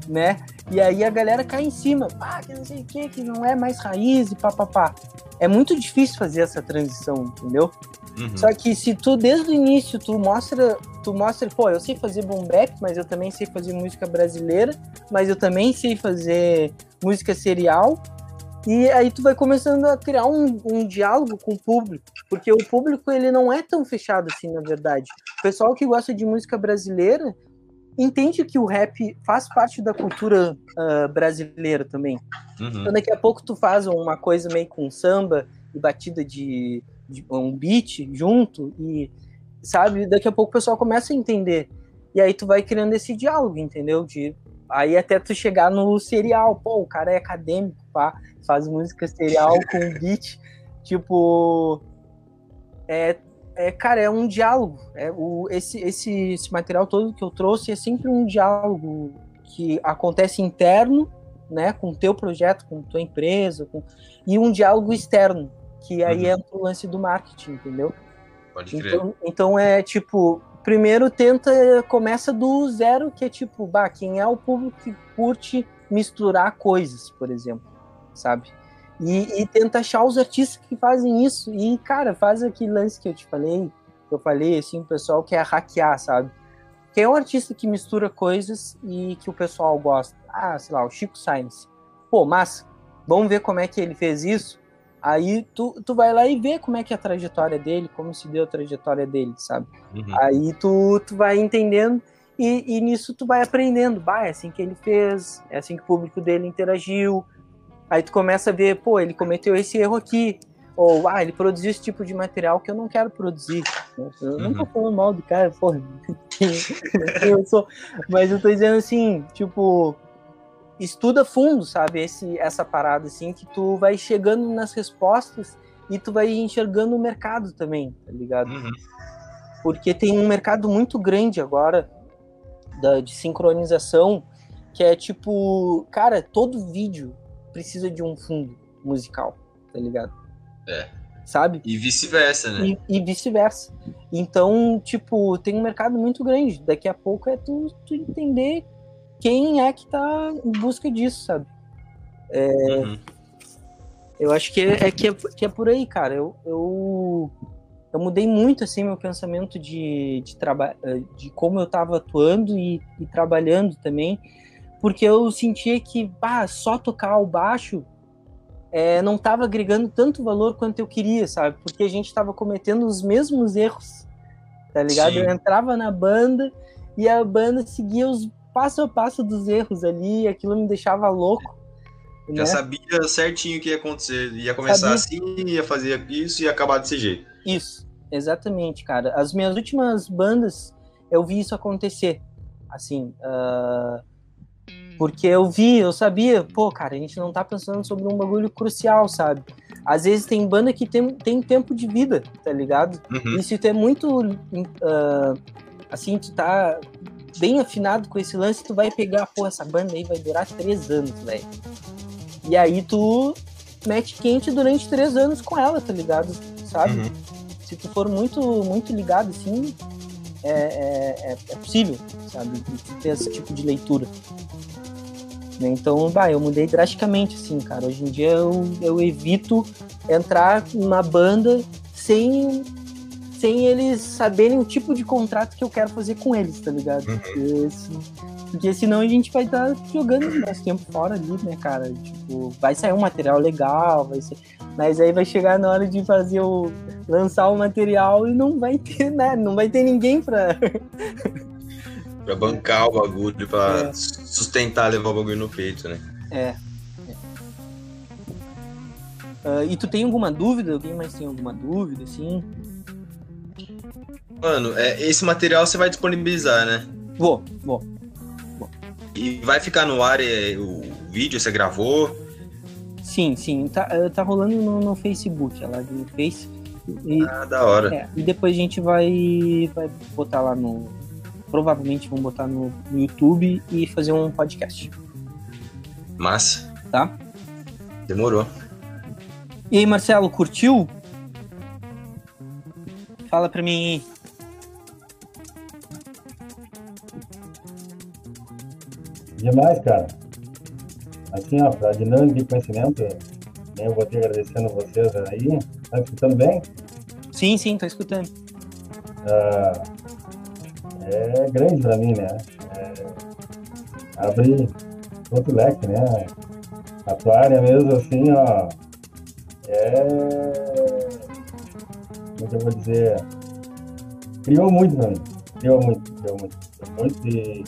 né? E aí a galera cai em cima, ah, que não sei o que, que não é mais raiz e papapá. É muito difícil fazer essa transição, entendeu? Uhum. Só que se tu desde o início tu mostra, tu mostra, pô, eu sei fazer boom bap, mas eu também sei fazer música brasileira, mas eu também sei fazer música serial, e aí tu vai começando a criar um, um, diálogo com o público, porque o público ele não é tão fechado assim, na verdade. O pessoal que gosta de música brasileira entende que o rap faz parte da cultura uh, brasileira também. Uhum. Então daqui a pouco tu faz uma coisa meio com samba e batida de, de um beat junto e sabe, daqui a pouco o pessoal começa a entender. E aí tu vai criando esse diálogo, entendeu? De aí até tu chegar no serial, pô, o cara é acadêmico, pá faz música serial com beat, tipo. É, é, cara, é um diálogo. É, o, esse, esse, esse material todo que eu trouxe é sempre um diálogo que acontece interno, né, com o teu projeto, com tua empresa, com, e um diálogo externo, que aí uhum. é o lance do marketing, entendeu? Pode crer. Então, então é tipo, primeiro tenta, começa do zero, que é tipo, bah, quem é o público que curte misturar coisas, por exemplo sabe? E, e tenta achar os artistas que fazem isso. E, cara, faz aquele lance que eu te falei, que eu falei, assim, o pessoal quer hackear, sabe? Quem é um artista que mistura coisas e que o pessoal gosta? Ah, sei lá, o Chico Sainz. Pô, massa, vamos ver como é que ele fez isso? Aí tu, tu vai lá e vê como é que é a trajetória dele, como se deu a trajetória dele, sabe? Uhum. Aí tu, tu vai entendendo e, e, nisso tu vai aprendendo. Bah, é assim que ele fez, é assim que o público dele interagiu, Aí tu começa a ver, pô, ele cometeu esse erro aqui. Ou, ah, ele produziu esse tipo de material que eu não quero produzir. Eu uhum. não tô falando mal do cara, porra. [LAUGHS] eu sou. Mas eu tô dizendo assim, tipo, estuda fundo, sabe? Esse, essa parada, assim, que tu vai chegando nas respostas e tu vai enxergando o mercado também, tá ligado? Uhum. Porque tem um mercado muito grande agora da, de sincronização que é tipo, cara, todo vídeo precisa de um fundo musical, tá ligado? É. Sabe? E vice-versa, né? E, e vice-versa. Então, tipo, tem um mercado muito grande. Daqui a pouco é tu, tu entender quem é que tá em busca disso, sabe? É, uhum. Eu acho que é, é, que, é, que é por aí, cara. Eu, eu, eu mudei muito assim meu pensamento de, de, traba de como eu estava atuando e, e, trabalhando também, porque eu sentia que bah, só tocar o baixo é, não estava agregando tanto valor quanto eu queria, sabe? Porque a gente estava cometendo os mesmos erros, tá ligado? Sim. Eu entrava na banda e a banda seguia os passo a passo dos erros ali, e aquilo me deixava louco. Já né? sabia certinho o que ia acontecer. Ia começar sabia. assim, ia fazer isso e ia acabar desse jeito. Isso, exatamente, cara. As minhas últimas bandas, eu vi isso acontecer. Assim, uh, porque eu vi, eu sabia, pô, cara, a gente não tá pensando sobre um bagulho crucial, sabe? Às vezes tem banda que tem, tem tempo de vida, tá ligado? Uhum. E se tu é muito. Uh, assim, tu tá bem afinado com esse lance, tu vai pegar, pô, essa banda aí vai durar três anos, velho. E aí tu mete quente durante três anos com ela, tá ligado? Sabe? Uhum. Se tu for muito, muito ligado, assim, é, é, é, é possível, sabe? ter esse tipo de leitura. Então, bah, eu mudei drasticamente, assim, cara. Hoje em dia eu, eu evito entrar numa banda sem sem eles saberem o tipo de contrato que eu quero fazer com eles, tá ligado? Uhum. Porque, porque, senão a gente vai estar tá jogando nosso tempo fora ali, né, cara? Tipo, vai sair um material legal, vai ser... mas aí vai chegar na hora de fazer o. lançar o material e não vai ter, né? Não vai ter ninguém pra. Pra bancar o bagulho, pra é. sustentar, levar o bagulho no peito, né? É. Uh, e tu tem alguma dúvida? Alguém mais tem alguma dúvida, assim? Mano, é, esse material você vai disponibilizar, né? Vou, vou. vou. E vai ficar no ar é, o vídeo, você gravou? Sim, sim. Tá, eh, tá rolando no, no Facebook, lá no Face. E, ah, da hora. É, e depois a gente vai, vai botar lá no. Provavelmente vamos botar no, no YouTube e fazer um podcast. Massa. Tá? Demorou. E aí, Marcelo, curtiu? Fala pra mim Demais, cara. Assim, ó, pra dinâmica de conhecimento, eu vou te agradecendo vocês aí. Tá escutando bem? Sim, sim, tô escutando. Ah, é grande pra mim, né? É, abre outro leque, né? A tua área mesmo, assim, ó, é... Como é que eu vou dizer? Criou muito mim. Criou muito, criou muito. Muito e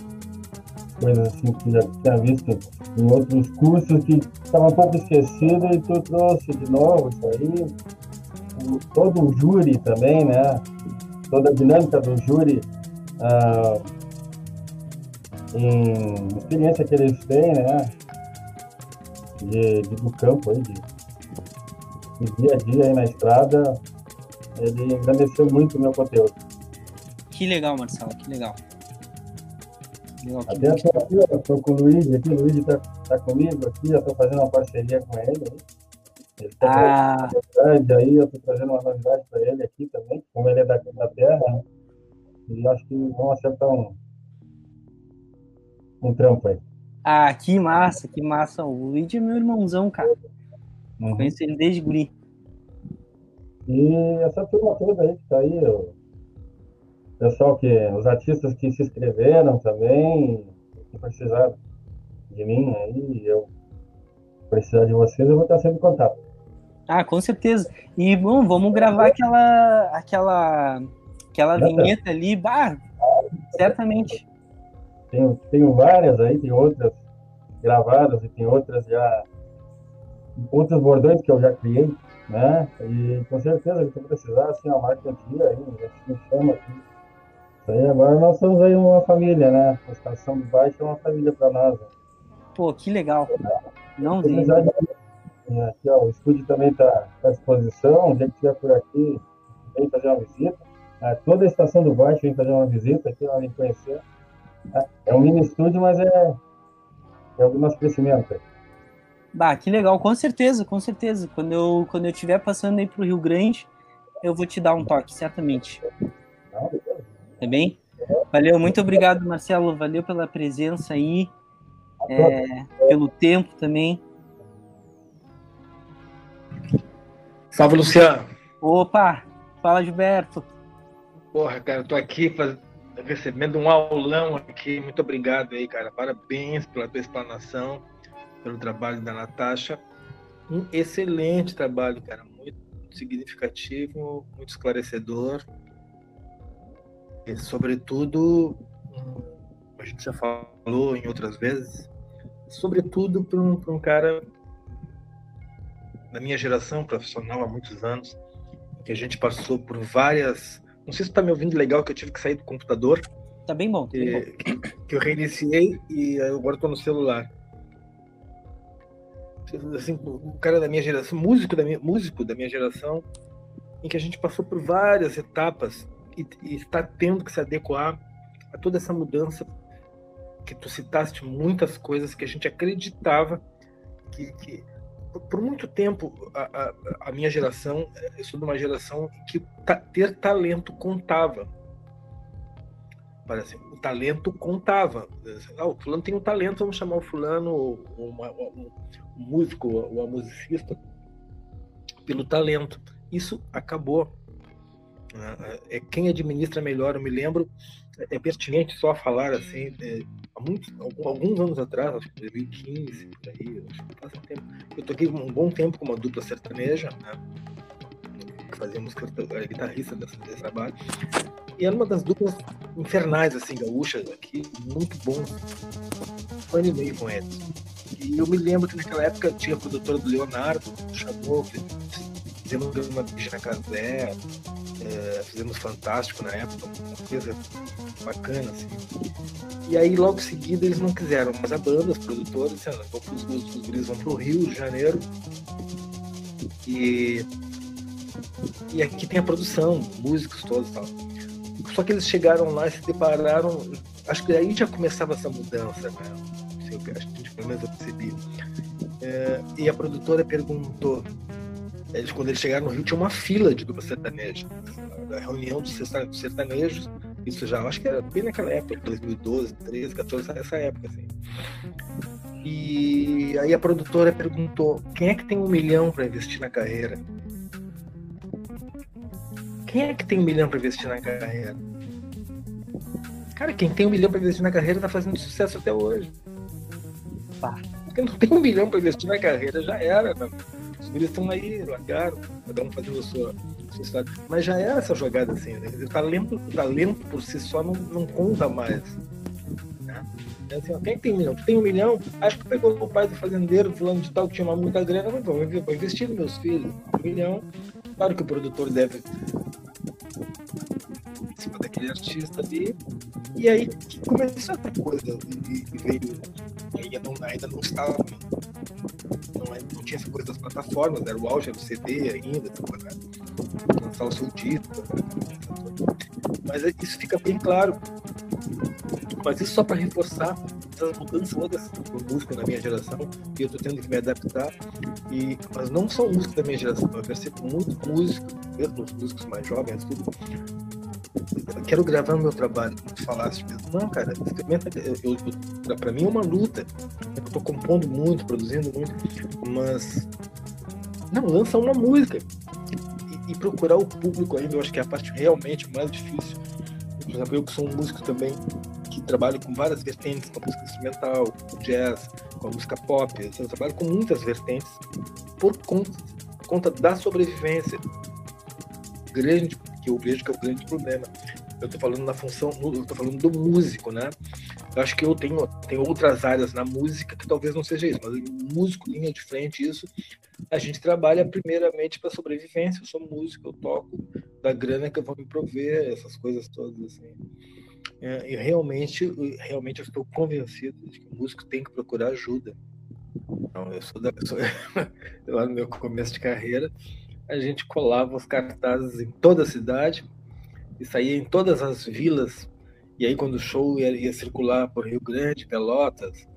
coisas assim que já tinha visto em outros cursos que estava um pouco esquecido e tu trouxe de novo isso aí. todo o júri também, né? Toda a dinâmica do júri ah, em experiência que eles têm, né? De, de do campo aí, de, de dia a dia aí na estrada, ele engrandeceu muito o meu conteúdo. Que legal, Marcelo, que legal. Até estou aqui, estou com o Luiz aqui, o Luiz está tá comigo aqui, eu estou fazendo uma parceria com ele. Ele tá ah. novidade, aí eu estou trazendo uma novidade para ele aqui também, como ele é da, da terra, né? E acho que vamos acertar um, um trampo aí. Ah, que massa, que massa. O Luiz é meu irmãozão, cara. Uhum. Conheço ele desde guri. E essa turma toda aí que tá aí, eu pessoal que os artistas que se inscreveram também, que precisaram de mim aí, eu precisar de vocês, eu vou estar sempre em contato. Ah, com certeza. E bom, vamos gravar aquela aquela aquela vinheta ali, bah, certamente. Tenho, tenho várias aí, tem outras gravadas e tem outras já outros bordões que eu já criei, né? E com certeza que eu precisar, assim, a marca antiga aí, me chama aqui isso aí, agora nós somos aí uma família, né? A estação do baixo é uma família para nós. Né? Pô, que legal. Não vi. É, aqui, ó, o estúdio também está à disposição. O dia que estiver por aqui, vem fazer uma visita. É, toda a estação do baixo vem fazer uma visita aqui, vem conhecer. É, é um mini estúdio, mas é, é o nosso crescimento. Bah, que legal, com certeza, com certeza. Quando eu, quando eu estiver passando aí para o Rio Grande, eu vou te dar um toque, certamente. Tá bem? Valeu, muito obrigado, Marcelo. Valeu pela presença aí, é, pelo tempo também. Salve, Luciano. Opa, fala, Gilberto. Porra, cara, eu tô aqui faz... recebendo um aulão aqui. Muito obrigado aí, cara. Parabéns pela tua explanação, pelo trabalho da Natasha. Um excelente trabalho, cara. Muito significativo, muito esclarecedor. E, sobretudo, a gente já falou em outras vezes, sobretudo para um, um cara da minha geração profissional há muitos anos, que a gente passou por várias. Não sei se está me ouvindo legal, que eu tive que sair do computador. Tá bem bom. Tá bem bom. Que, [COUGHS] que, eu reiniciei e agora estou no celular. Assim, o cara da minha geração, músico da minha, músico da minha geração, em que a gente passou por várias etapas e, e está tendo que se adequar a toda essa mudança que tu citaste muitas coisas que a gente acreditava que, que por muito tempo a, a, a, minha geração eu sou de uma geração que ta, ter talento contava. Parece o talento contava. Ah, o fulano tem um talento vamos chamar o fulano um músico ou a musicista pelo talento. Isso acabou. Né? é quem administra melhor eu me lembro é pertinente só falar assim é, há muitos, alguns anos atrás, acho que 2015, por aí, acho que passa tempo. Eu toquei um bom tempo com uma dupla sertaneja, né? Que fazíamos guitarrista desse, desse trabalho. E era uma das duplas infernais, assim, gaúchas aqui, muito bom. Um ano e meio com eles. E eu me lembro que naquela época tinha a produtora do Leonardo, chamou, fizemos uma bicha na Casé, é, fizemos fantástico na época, uma coisa bacana, assim. E aí, logo em seguida, eles não quiseram, mas a banda, os produtores, disseram, os, os, os vão pro Rio de Janeiro e, e aqui tem a produção, músicos todos e tal. Só que eles chegaram lá e se depararam, acho que aí já começava essa mudança, né? Acho que pelo menos eu percebi. É, e a produtora perguntou, eles, quando eles chegaram no Rio, tinha uma fila de dupla sertaneja. A reunião dos sertanejos, isso já, acho que era bem naquela época, 2012, 13, 14, essa época, assim. E aí a produtora perguntou: quem é que tem um milhão para investir na carreira? Quem é que tem um milhão para investir na carreira? Cara, quem tem um milhão para investir na carreira tá fazendo sucesso até hoje. Pá. Quem não tem um milhão para investir na carreira já era, né? Eles estão aí, largaram, cada um fazendo a sua, sua história. Mas já era essa jogada assim, né? O talento, o talento por si só não, não conta mais. Né? É assim, ó, quem tem milhão? Tem um milhão? Acho que pegou o pai do fazendeiro, fulano de tal, que tinha uma muita grana, mas vou, vou investir nos meus filhos. Um milhão. Claro que o produtor deve em cima daquele artista ali. E aí começou outra coisa. E, e veio. E ainda não, ainda não estava não, é, não tinha essa coisa das plataformas, era o auge do CD ainda, né? lançar o seu disco. Mas isso fica bem claro. Mas isso só para reforçar essas mudanças todas do músico na minha geração, que eu estou tendo que me adaptar. E, mas não são músicos da minha geração, eu percebo muitos músicos, mesmo os músicos mais jovens, tudo, quero gravar meu trabalho. Tu falaste mesmo, não, cara, experimenta. Eu, eu, pra mim é uma luta. Eu tô compondo muito, produzindo muito, mas não, lança uma música. E, e, procurar o público ainda, eu acho que é a parte realmente mais difícil. Por exemplo, eu que sou um músico também que trabalho com várias vertentes, com a música instrumental, com jazz, com a música pop. Eu trabalho com muitas vertentes por conta, por conta da sobrevivência. Grande que eu vejo que é o grande problema. Eu estou falando na função, eu estou falando do músico, né? Eu acho que eu tenho, tenho outras áreas na música que talvez não seja isso, mas músico, linha de frente, isso, a gente trabalha primeiramente para sobrevivência. Eu sou músico, eu toco da grana que eu vou me prover, essas coisas todas assim. É, e realmente, realmente eu estou convencido de que o músico tem que procurar ajuda. Então, eu sou, da, [LAUGHS] eu sou lá no meu começo de carreira, a gente colava os cartazes em toda a cidade e saía em todas as vilas. E aí, quando o show ia, ia circular por Rio Grande, Pelotas,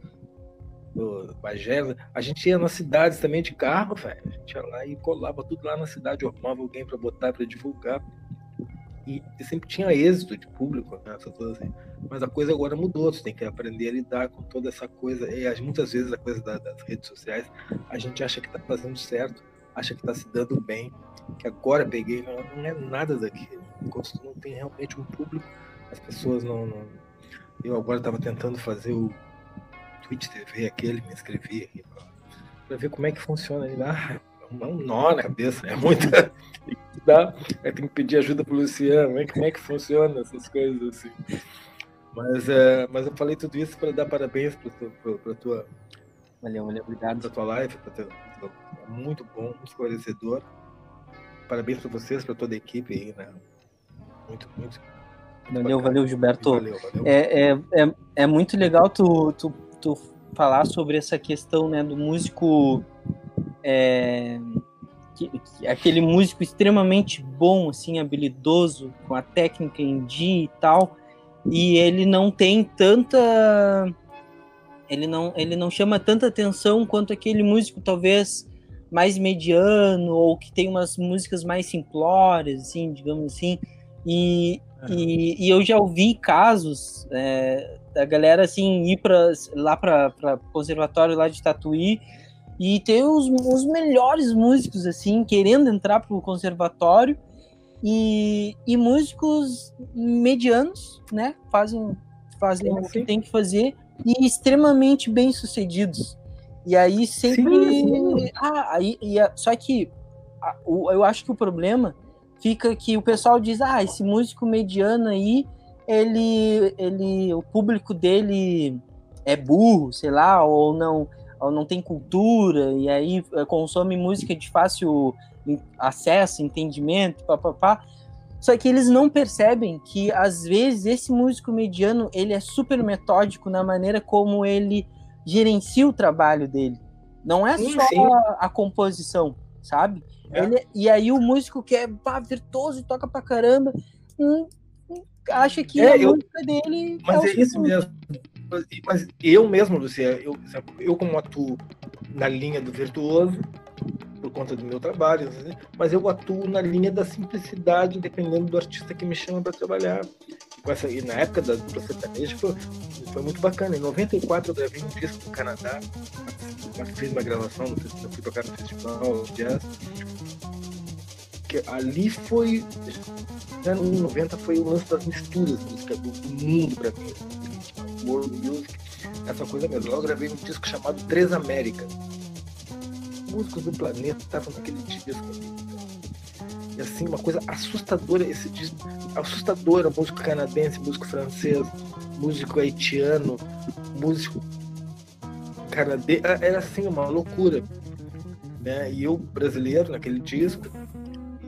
Bagé, a gente ia nas cidades também de carro, velho. A gente ia lá e colava tudo lá na cidade, arrumava alguém para botar, para divulgar. E, e, sempre tinha êxito de público, né, assim. Mas a coisa agora mudou, você tem que aprender a lidar com toda essa coisa. E muitas vezes a coisa das redes sociais, a gente acha que está fazendo certo acha que está se dando bem, que agora peguei, não, é nada daquilo. Enquanto tu não tem realmente um público, as pessoas não. não... Eu agora estava tentando fazer o Twitch TV, aquele, me inscrevi para ver como é que funciona. Ele, ah, é um nó na cabeça, é [LAUGHS] muita. Dá, tem que pedir ajuda pro Luciano, né? como é que funciona essas coisas assim. Mas, é, mas eu falei tudo isso para dar parabéns para tua. Valeu, valeu, obrigado. Pra tua live, pra tua, é muito bom, muito esclarecedor. Parabéns para vocês, para toda a equipe aí, né? Muito, muito. Valeu, valeu, Gilberto. Valeu, valeu. É, é, é, é muito legal tu, tu, tu falar sobre essa questão né, do músico. É, que, que, aquele músico extremamente bom, assim, habilidoso, com a técnica em dia e tal e ele não tem tanta ele não ele não chama tanta atenção quanto aquele músico talvez mais mediano ou que tem umas músicas mais simplórias assim digamos assim e, é. e, e, eu já ouvi casos é, da galera assim ir para lá para conservatório lá de Tatuí e ter os, os melhores músicos assim querendo entrar para o conservatório e, e músicos medianos, né? Fazem, fazem o que tem que fazer e extremamente bem sucedidos. E aí sempre. Sim, ah, aí, e, só que a, o, eu acho que o problema fica que o pessoal diz: ah, esse músico mediano aí, ele, ele, o público dele é burro, sei lá, ou não, ou não tem cultura, e aí eh, consome música de fácil acesso, entendimento, papapá. Só que eles não percebem que às vezes esse músico mediano ele é super metódico na maneira como ele gerencia o trabalho dele. Não é sim, só sim. A, a, composição, sabe? É. Ele, e aí o músico que é pá, virtuoso e toca pra caramba, hum, hum, acha que é, a eu, música dele. Mas é, é isso mesmo. Mas eu mesmo, Luciano, eu, eu como atuo na linha do virtuoso, por conta do meu trabalho, mas eu atuo na linha da simplicidade, dependendo do artista que me chama para trabalhar. Essa, e na época da dupla foi, foi muito bacana. Em 94 eu gravei um disco no Canadá, fiz uma gravação, eu fui tocar no festival jazz. Que ali foi. Já no 90 foi o lance das misturas música do, do mundo para mim. World Music, essa coisa mesmo. Eu gravei um disco chamado Três Américas músicos do planeta estavam naquele disco. E assim, uma coisa assustadora esse disco. Assustadora, músico canadense, músico francês, músico haitiano, músico canadense. Era assim, uma loucura. Né? E eu, brasileiro, naquele disco.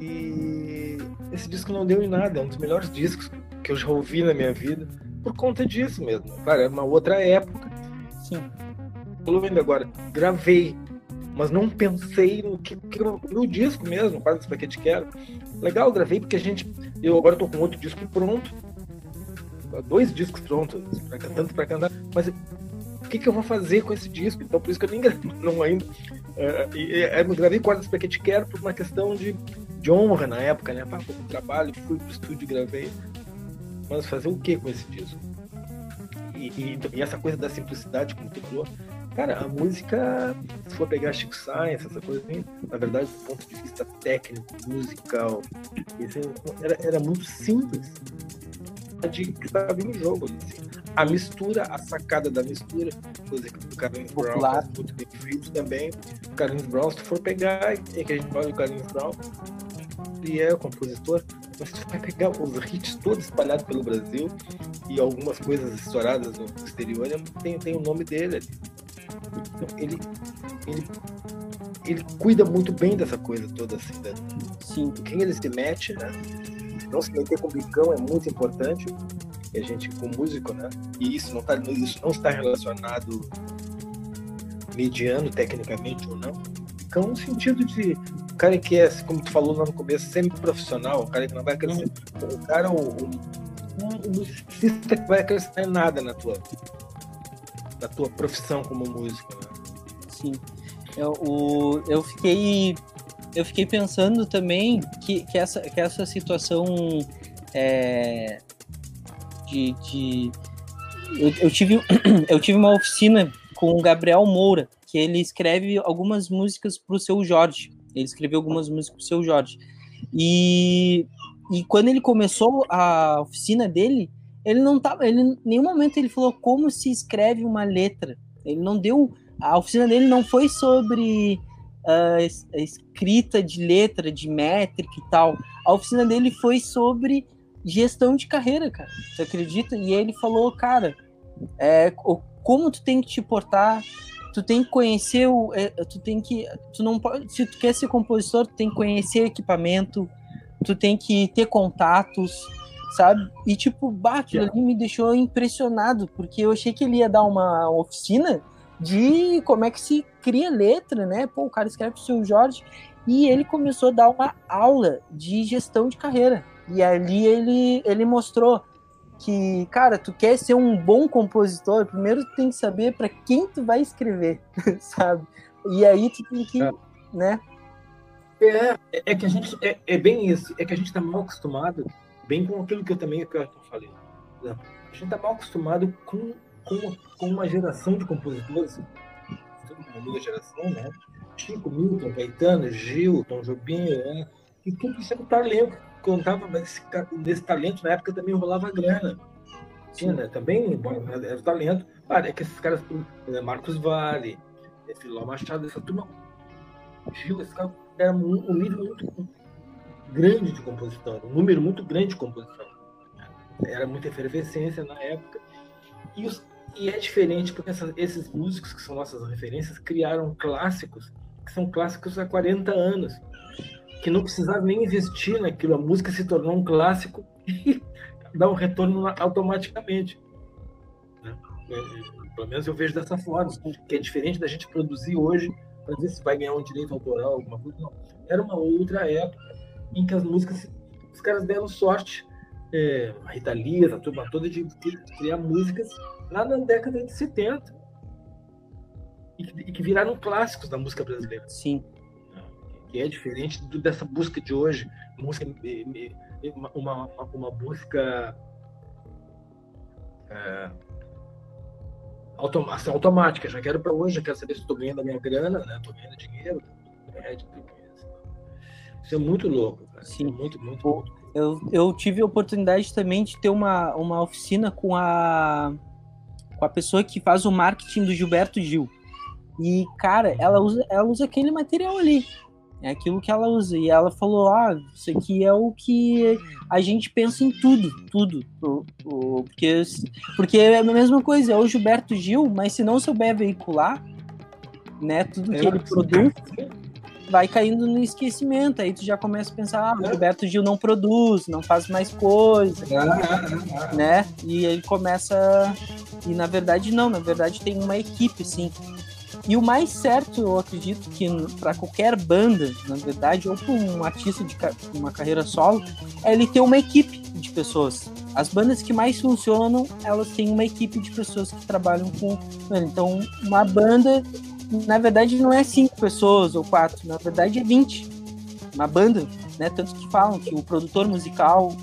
E esse disco não deu em nada, é um dos melhores discos que eu já ouvi na minha vida, por conta disso mesmo. Claro, é uma outra época. Sim. Eu agora, gravei mas não pensei no que, que no disco mesmo, quase esse paquete quero. Legal, gravei porque a gente. Eu agora tô com outro disco pronto. Dois discos prontos, pra, tanto para cantar, mas o que, que eu vou fazer com esse disco? Então por isso que eu nem [LAUGHS] gravei não ainda. É, é, eu gravei quase esse paquete quero por uma questão de, de honra na época, né? Pá, trabalho, fui pro estúdio e gravei. Mas fazer o que com esse disco? E, e, e, essa coisa da simplicidade, como tu falou, Cara, a música, se for pegar Chico Science, essa coisa assim, na verdade, do ponto de vista técnico, musical, esse, era, era muito simples de que estava em jogo. Assim. A mistura, a sacada da mistura, coisa que o Carlinhos Brown faz muito bem feito também. O Carlinhos Brown, se for pegar, é que a gente fala do Carlinhos Brown, ele é o compositor, mas se vai pegar os hits todos espalhados pelo Brasil e algumas coisas estouradas no exterior, tem, tem o nome dele ali. Então, ele, ele, ele cuida muito bem dessa coisa toda, assim, da, Sim. quem ele se mete, né? Não se meter com o bicão é muito importante. E a gente, com músico, né? E isso não, tá, isso não está relacionado mediano, tecnicamente ou não. Bicão no sentido de o cara que é, como tu falou lá no começo, sempre profissional, o cara que não vai acrescentar. Uhum. O cara, o, o, o musicista que vai acrescentar nada na tua da tua profissão como músico. Né? Sim. Eu, o, eu fiquei eu fiquei pensando também que, que, essa, que essa situação é, de, de eu, eu, tive [CLEARS THROAT] eu tive uma oficina com o Gabriel Moura que ele escreve algumas músicas para o seu Jorge Ele escreveu algumas músicas pro seu Jorge. E, e quando ele começou a oficina dele, ele não tava, ele em nenhum momento ele falou como se escreve uma letra. Ele não deu, a oficina dele não foi sobre uh, escrita de letra, de métrica e tal. A oficina dele foi sobre gestão de carreira, cara. Você acredita? E ele falou, cara, é, como tu tem que te portar, tu tem que conhecer o, é, tu tem que, tu não pode, se tu quer ser compositor, tu tem que conhecer equipamento, tu tem que ter contatos, sabe? E tipo, bah, aquilo ali me deixou impressionado, porque eu achei que ele ia dar uma oficina de como é que se cria letra, né? Pô, o cara escreve pro seu Jorge e ele começou a dar uma aula de gestão de carreira. E ali ele, ele mostrou que, cara, tu quer ser um bom compositor, primeiro tu tem que saber para quem tu vai escrever, [LAUGHS] sabe? E aí tu tem que, é. né? É, é que a gente, é, é bem isso, é que a gente tá mal acostumado, bem com aquilo que eu também que eu falei. Né? A gente tá mal acostumado com, com, com uma geração de compositores, uma nova geração, né? Chico, Milton, Caetano, Gil, Tom Jobim, né? e tudo isso é um talento contava nesse, nesse talento, na época também rolava grana. Tinha, né? Também era o talento. Cara, é que esses caras, né, Marcos Vale, Filó Machado, essa turma, Gil, esse cara era um, um nível muito grande de composição, um número muito grande de composição. Era muita efervescência na época. E, os, e é diferente porque essa, esses músicos que são nossas referências criaram clássicos que são clássicos há 40 anos que não precisava nem investir naquilo, a música se tornou um clássico [LAUGHS] e dá um retorno automaticamente. Né? É, é, pelo menos eu vejo dessa forma, que é diferente da gente produzir hoje para ver se vai ganhar um direito autoral, alguma coisa. Não. Era uma outra época em que as músicas, os caras deram sorte, é, a Rita Lee, a turma toda, de, criar músicas lá na década de 70 e que, e que viraram clássicos da música brasileira. Sim que é diferente do, dessa busca de hoje, música, uma, uma, uma busca é, assim, automática. Já quero para hoje, já quero saber se estou ganhando a minha grana, né? Estou ganhando dinheiro. É, isso é muito louco, cara. Sim. É muito, muito, muito. Eu, eu tive a oportunidade também de ter uma, uma oficina com a, com a pessoa que faz o marketing do Gilberto Gil. E, cara, ela usa, ela usa aquele material ali. É aquilo que ela usa. E ela falou: ah, isso aqui é o que a gente pensa em tudo, tudo. Porque, porque é a mesma coisa, é o Gilberto Gil, mas se não souber veicular, né, tudo que é, ele produz, vai caindo no esquecimento. Aí tu já começa a pensar: ah, o Gilberto Gil não produz, não faz mais coisa, né? E aí começa. E na verdade, não, na verdade tem uma equipe, sim. E o mais certo, eu acredito que para qualquer banda, na verdade, ou para um artista de uma carreira solo, é ele ter uma equipe de pessoas. As bandas que mais funcionam, elas têm uma equipe de pessoas que trabalham com. Então, uma banda, na verdade, não é cinco pessoas ou quatro, na verdade é 20. Uma banda, né? Tanto que falam que o produtor musical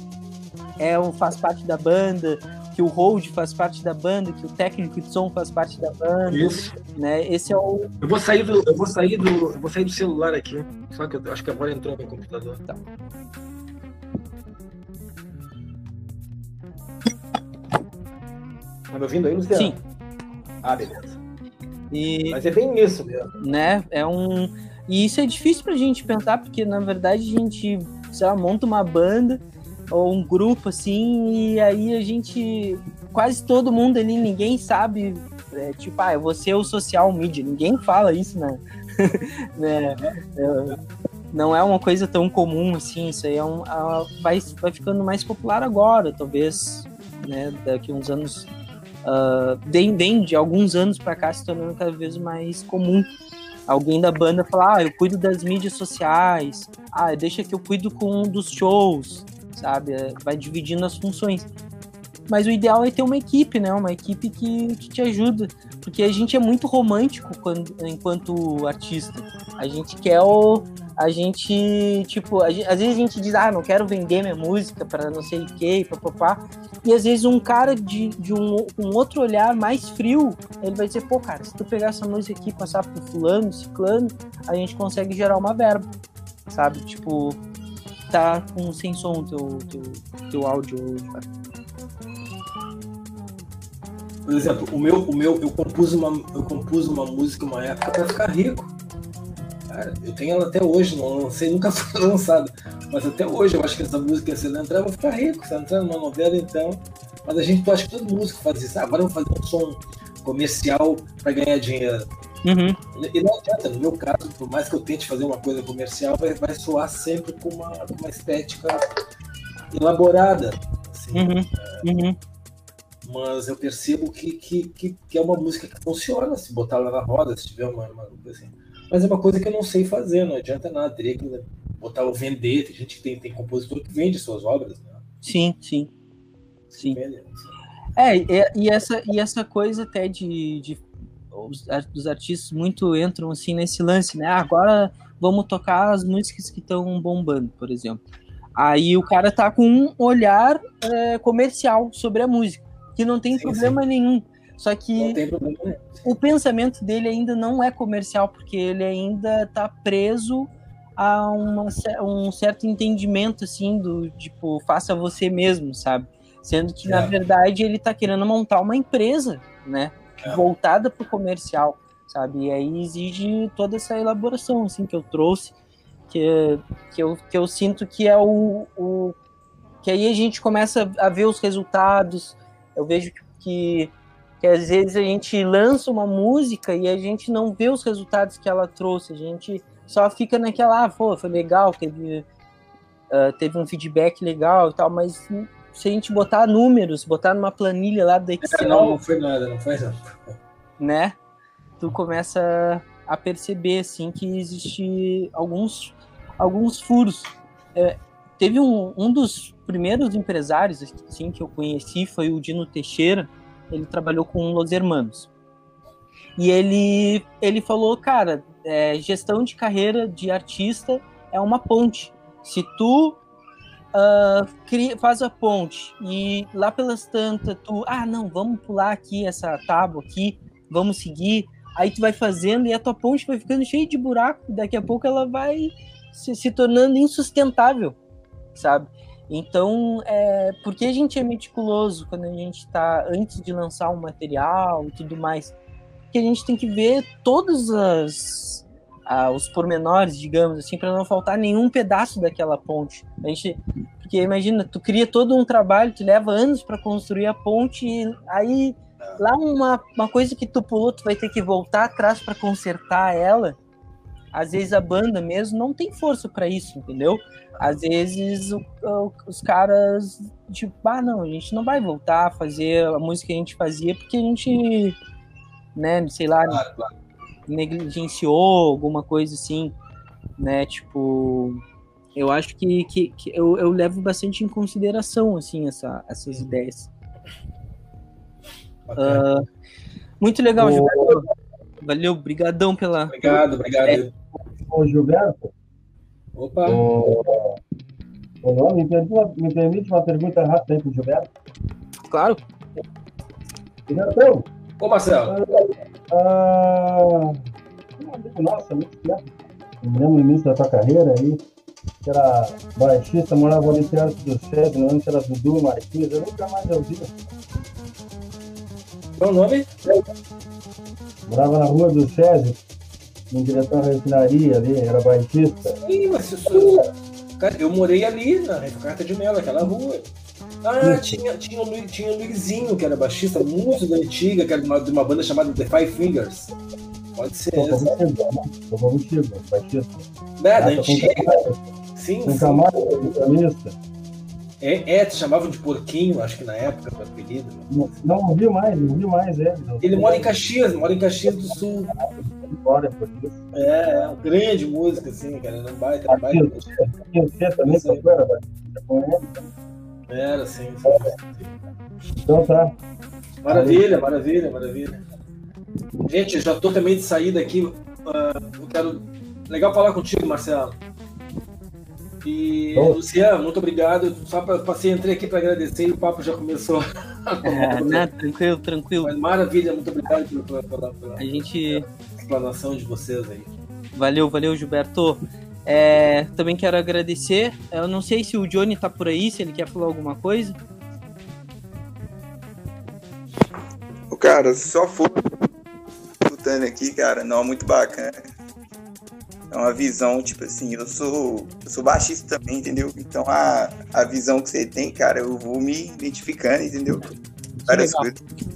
é, faz parte da banda, que o hold faz parte da banda, que o técnico de som faz parte da banda. Isso. Né? Esse é o. Eu vou sair do, eu vou sair do, eu vou sair do celular aqui. Só que eu acho que agora entrou no meu computador. Tá. Tá me ouvindo aí, Luciano? Sim. Ah, beleza. E, Mas é bem isso mesmo. Né? É um. E isso é difícil pra gente pensar, porque na verdade a gente, sei lá, monta uma banda ou um grupo assim, e aí a gente. Quase todo mundo ali, ninguém sabe. É, tipo, ah, eu vou ser o social media. Ninguém fala isso, né? [LAUGHS] né? É, não é uma coisa tão comum assim. Isso aí é um, vai, vai ficando mais popular agora, talvez, né? Daqui uns anos. Bem, bem de alguns anos para cá se tornando cada vez mais comum alguém da banda falar, ah, eu cuido das mídias sociais, ah, deixa que eu cuido com um dos shows, sabe? É, vai dividindo as funções. Mas o ideal é ter uma equipe, né? Uma equipe que, que te ajuda. Porque a gente é muito romântico quando, enquanto artista. A gente quer o. A gente, tipo, a gente, às vezes a gente diz, ah, não quero vender minha música para não sei o que, papapá. E às vezes um cara de, de um, um outro olhar mais frio, ele vai dizer, pô, cara, se tu pegar essa música aqui e passar pro fulano, ciclano, a gente consegue gerar uma verba, sabe? Tipo, tá com sem som teu, teu, teu áudio, cara. Por exemplo, o meu, o meu, eu compus uma, eu compus uma música uma época para ficar rico. Cara, eu tenho ela até hoje, não lancei, nunca [LAUGHS] foi lançada. Mas até hoje eu acho que essa música, se ela entrar, eu vou ficar rico. Se ela entrar numa novela, então. Mas a gente, eu acho que todo músico faz isso. Ah, agora eu vou fazer um som comercial para ganhar dinheiro. Uhum. E não adianta, no meu caso, por mais que eu tente fazer uma coisa comercial, vai, vai soar sempre com uma, uma estética elaborada. Assim, Uhum. é, Uhum. Mas eu percebo que, que, que, que é uma música que funciona se botar ela na roda, se tiver uma, uma coisa assim. Mas é uma coisa que eu não sei fazer, não adianta nada, teria que botar o vender. Tem gente que tem, tem compositor que vende suas obras, né? Sim, sim. Sim. Vende, assim. É, e, e essa, e essa coisa até de, de os, os artistas muito entram assim nesse lance, né? Ah, agora vamos tocar as músicas que estão bombando, por exemplo. Aí o cara tá com um olhar é, comercial sobre a música, que não tem Sim, problema nenhum. Só que problema o pensamento dele ainda não é comercial, porque ele ainda tá preso a uma, um certo entendimento, assim, do tipo, faça você mesmo, sabe? Sendo que, na É. verdade, ele tá querendo montar uma empresa, né? É. Voltada pro comercial, sabe? E aí exige toda essa elaboração, assim, que eu trouxe, que, que, eu, que eu sinto que é o, o... Que aí a gente começa a ver os resultados, eu vejo que que às vezes a gente lança uma música e a gente não vê os resultados que ela trouxe, a gente só fica naquela, ah, pô, foi legal, teve, ah, teve um feedback legal e tal, mas se a gente botar números, botar numa planilha lá do Excel, Não, não foi nada, não foi nada. né, tu começa a perceber, assim, que existe alguns, alguns furos. É, teve um, um dos primeiros empresários, assim, que eu conheci foi o Dino Teixeira, ele trabalhou com Los Hermanos. E ele, ele falou, cara, é, gestão de carreira de artista é uma ponte. Se tu ah, cria, faz a ponte e lá pelas tantas tu, ah, não, vamos pular aqui essa tábua aqui, vamos seguir. Aí tu vai fazendo e a tua ponte vai ficando cheia de buraco. Daqui a pouco ela vai se, se tornando insustentável, sabe? Então, é, porque a gente é meticuloso quando a gente está antes de lançar um material e tudo mais? Porque a gente tem que ver todos as, ah, os pormenores, digamos assim, para não faltar nenhum pedaço daquela ponte. A gente, porque imagina, tu cria todo um trabalho, tu leva anos para construir a ponte, e aí lá uma, uma coisa que tu pulou, tu vai ter que voltar atrás para consertar ela. Às vezes a banda mesmo não tem força para isso, entendeu? Às vezes o- o- os caras, tipo, ah, não, a gente não vai voltar a fazer a música que a gente fazia porque a gente, né, sei lá, negligenciou alguma coisa assim, né? Tipo, eu acho que, que, que eu, eu levo bastante em consideração, assim, essa, essas ideias. Bacana. Muito legal, O- Gilberto. Valeu, brigadão pela... Obrigado, obrigado. Ô, Gilberto, Opa, ô, ô, me, permite uma, me permite uma pergunta rápida aí pro Gilberto? Claro, Gilberto, ô Marcelo. ah, um amigo nosso, muito tempo, lembro no início da tua carreira aí, que era baixista, morava ali perto do lembro se era Dudu, Marquinhos, eu nunca mais ouvi. Qual o nome? Morava na rua do César, em direção à refinaria ali, era baixista. Ih, mas isso. Cara, eu morei ali na Carta de Melo, aquela rua. Ah, tinha, tinha, o Lu- tinha o Luizinho, que era baixista muito da antiga, que era de uma, de uma banda chamada The Five Fingers. Pode ser Tocou essa. contigo, né? Tocou contigo, baixista. É, da tocou antiga. Sim, sim. Camargo. É, é, te chamavam de porquinho, acho que na época, o apelido. Não, não ouvi mais, não ouvi mais não. Ele mora em Caxias, mora em Caxias do Sul. Por isso. É, é um grande músico, assim, cara. Baita, um baita. E você também tocou, era baixista com ele. Era, assim. sim, sim. Então tá. Maravilha, maravilha, maravilha. Gente, eu já tô também de saída aqui. Uh, eu quero. Legal falar contigo, Marcelo. E, Bom. Luciano, muito obrigado. Só pra, passei, entrei aqui para agradecer e o papo já começou. É, né? Tranquilo, tranquilo. Mas maravilha, muito obrigado pela, pela, pela A gente. Explanação de vocês aí. Valeu, valeu, Gilberto. É, também quero agradecer. Eu não sei se o Johnny tá por aí, se ele quer falar alguma coisa. O cara, só for escutando aqui, cara, não, muito bacana. É uma visão, tipo assim, eu sou, eu sou baixista também, entendeu? Então a, a visão que você tem, cara, eu vou me identificando, entendeu? Várias legal. coisas.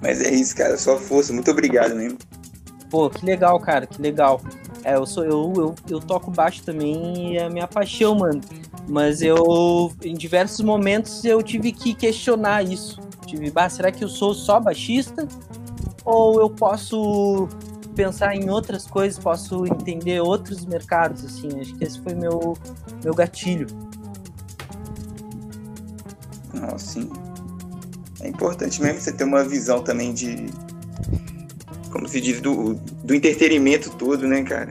Mas é isso, cara, só força, muito obrigado mesmo. Pô, que legal, cara, que legal. É, eu sou eu, eu, eu toco baixo também e é a minha paixão, mano. Mas eu, em diversos momentos, eu tive que questionar isso. Tive, bah, será que eu sou só baixista? Ou eu posso pensar em outras coisas, posso entender outros mercados, assim. Acho que esse foi meu, meu gatilho. Não, sim. É importante mesmo você ter uma visão também de. Como se diz, do, do entretenimento todo, né, cara?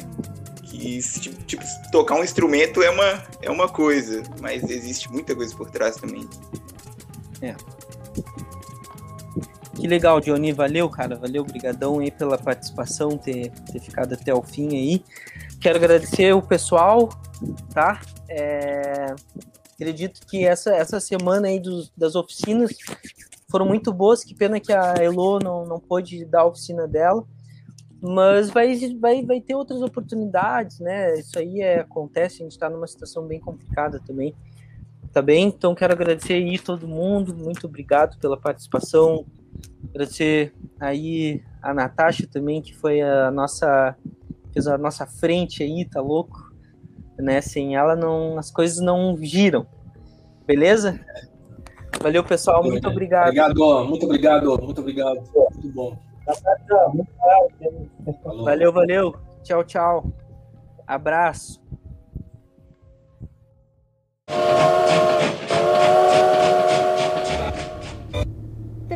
Que, tipo, tipo, tocar um instrumento é uma, é uma coisa, mas existe muita coisa por trás também. Que legal, Johnny. Valeu, cara. Valeu, brigadão aí pela participação, ter, ter ficado até o fim aí. Quero agradecer o pessoal, tá? É, acredito que essa, essa semana aí dos, das oficinas foram muito boas. Que pena que a Elo não, não pôde dar a oficina dela. Mas vai, vai, vai ter outras oportunidades, né? Isso aí é, acontece, a gente está numa situação bem complicada também. Tá bem? Então quero agradecer aí todo mundo, muito obrigado pela participação. Agradecer aí a Natasha também, que foi a nossa fez a nossa frente aí, tá louco? Né? Sem ela não as coisas não giram. Beleza? Valeu, pessoal, muito obrigado. Obrigado, muito obrigado, muito obrigado. Muito bom. Muito. Valeu, valeu. Tchau, tchau. Abraço. Tá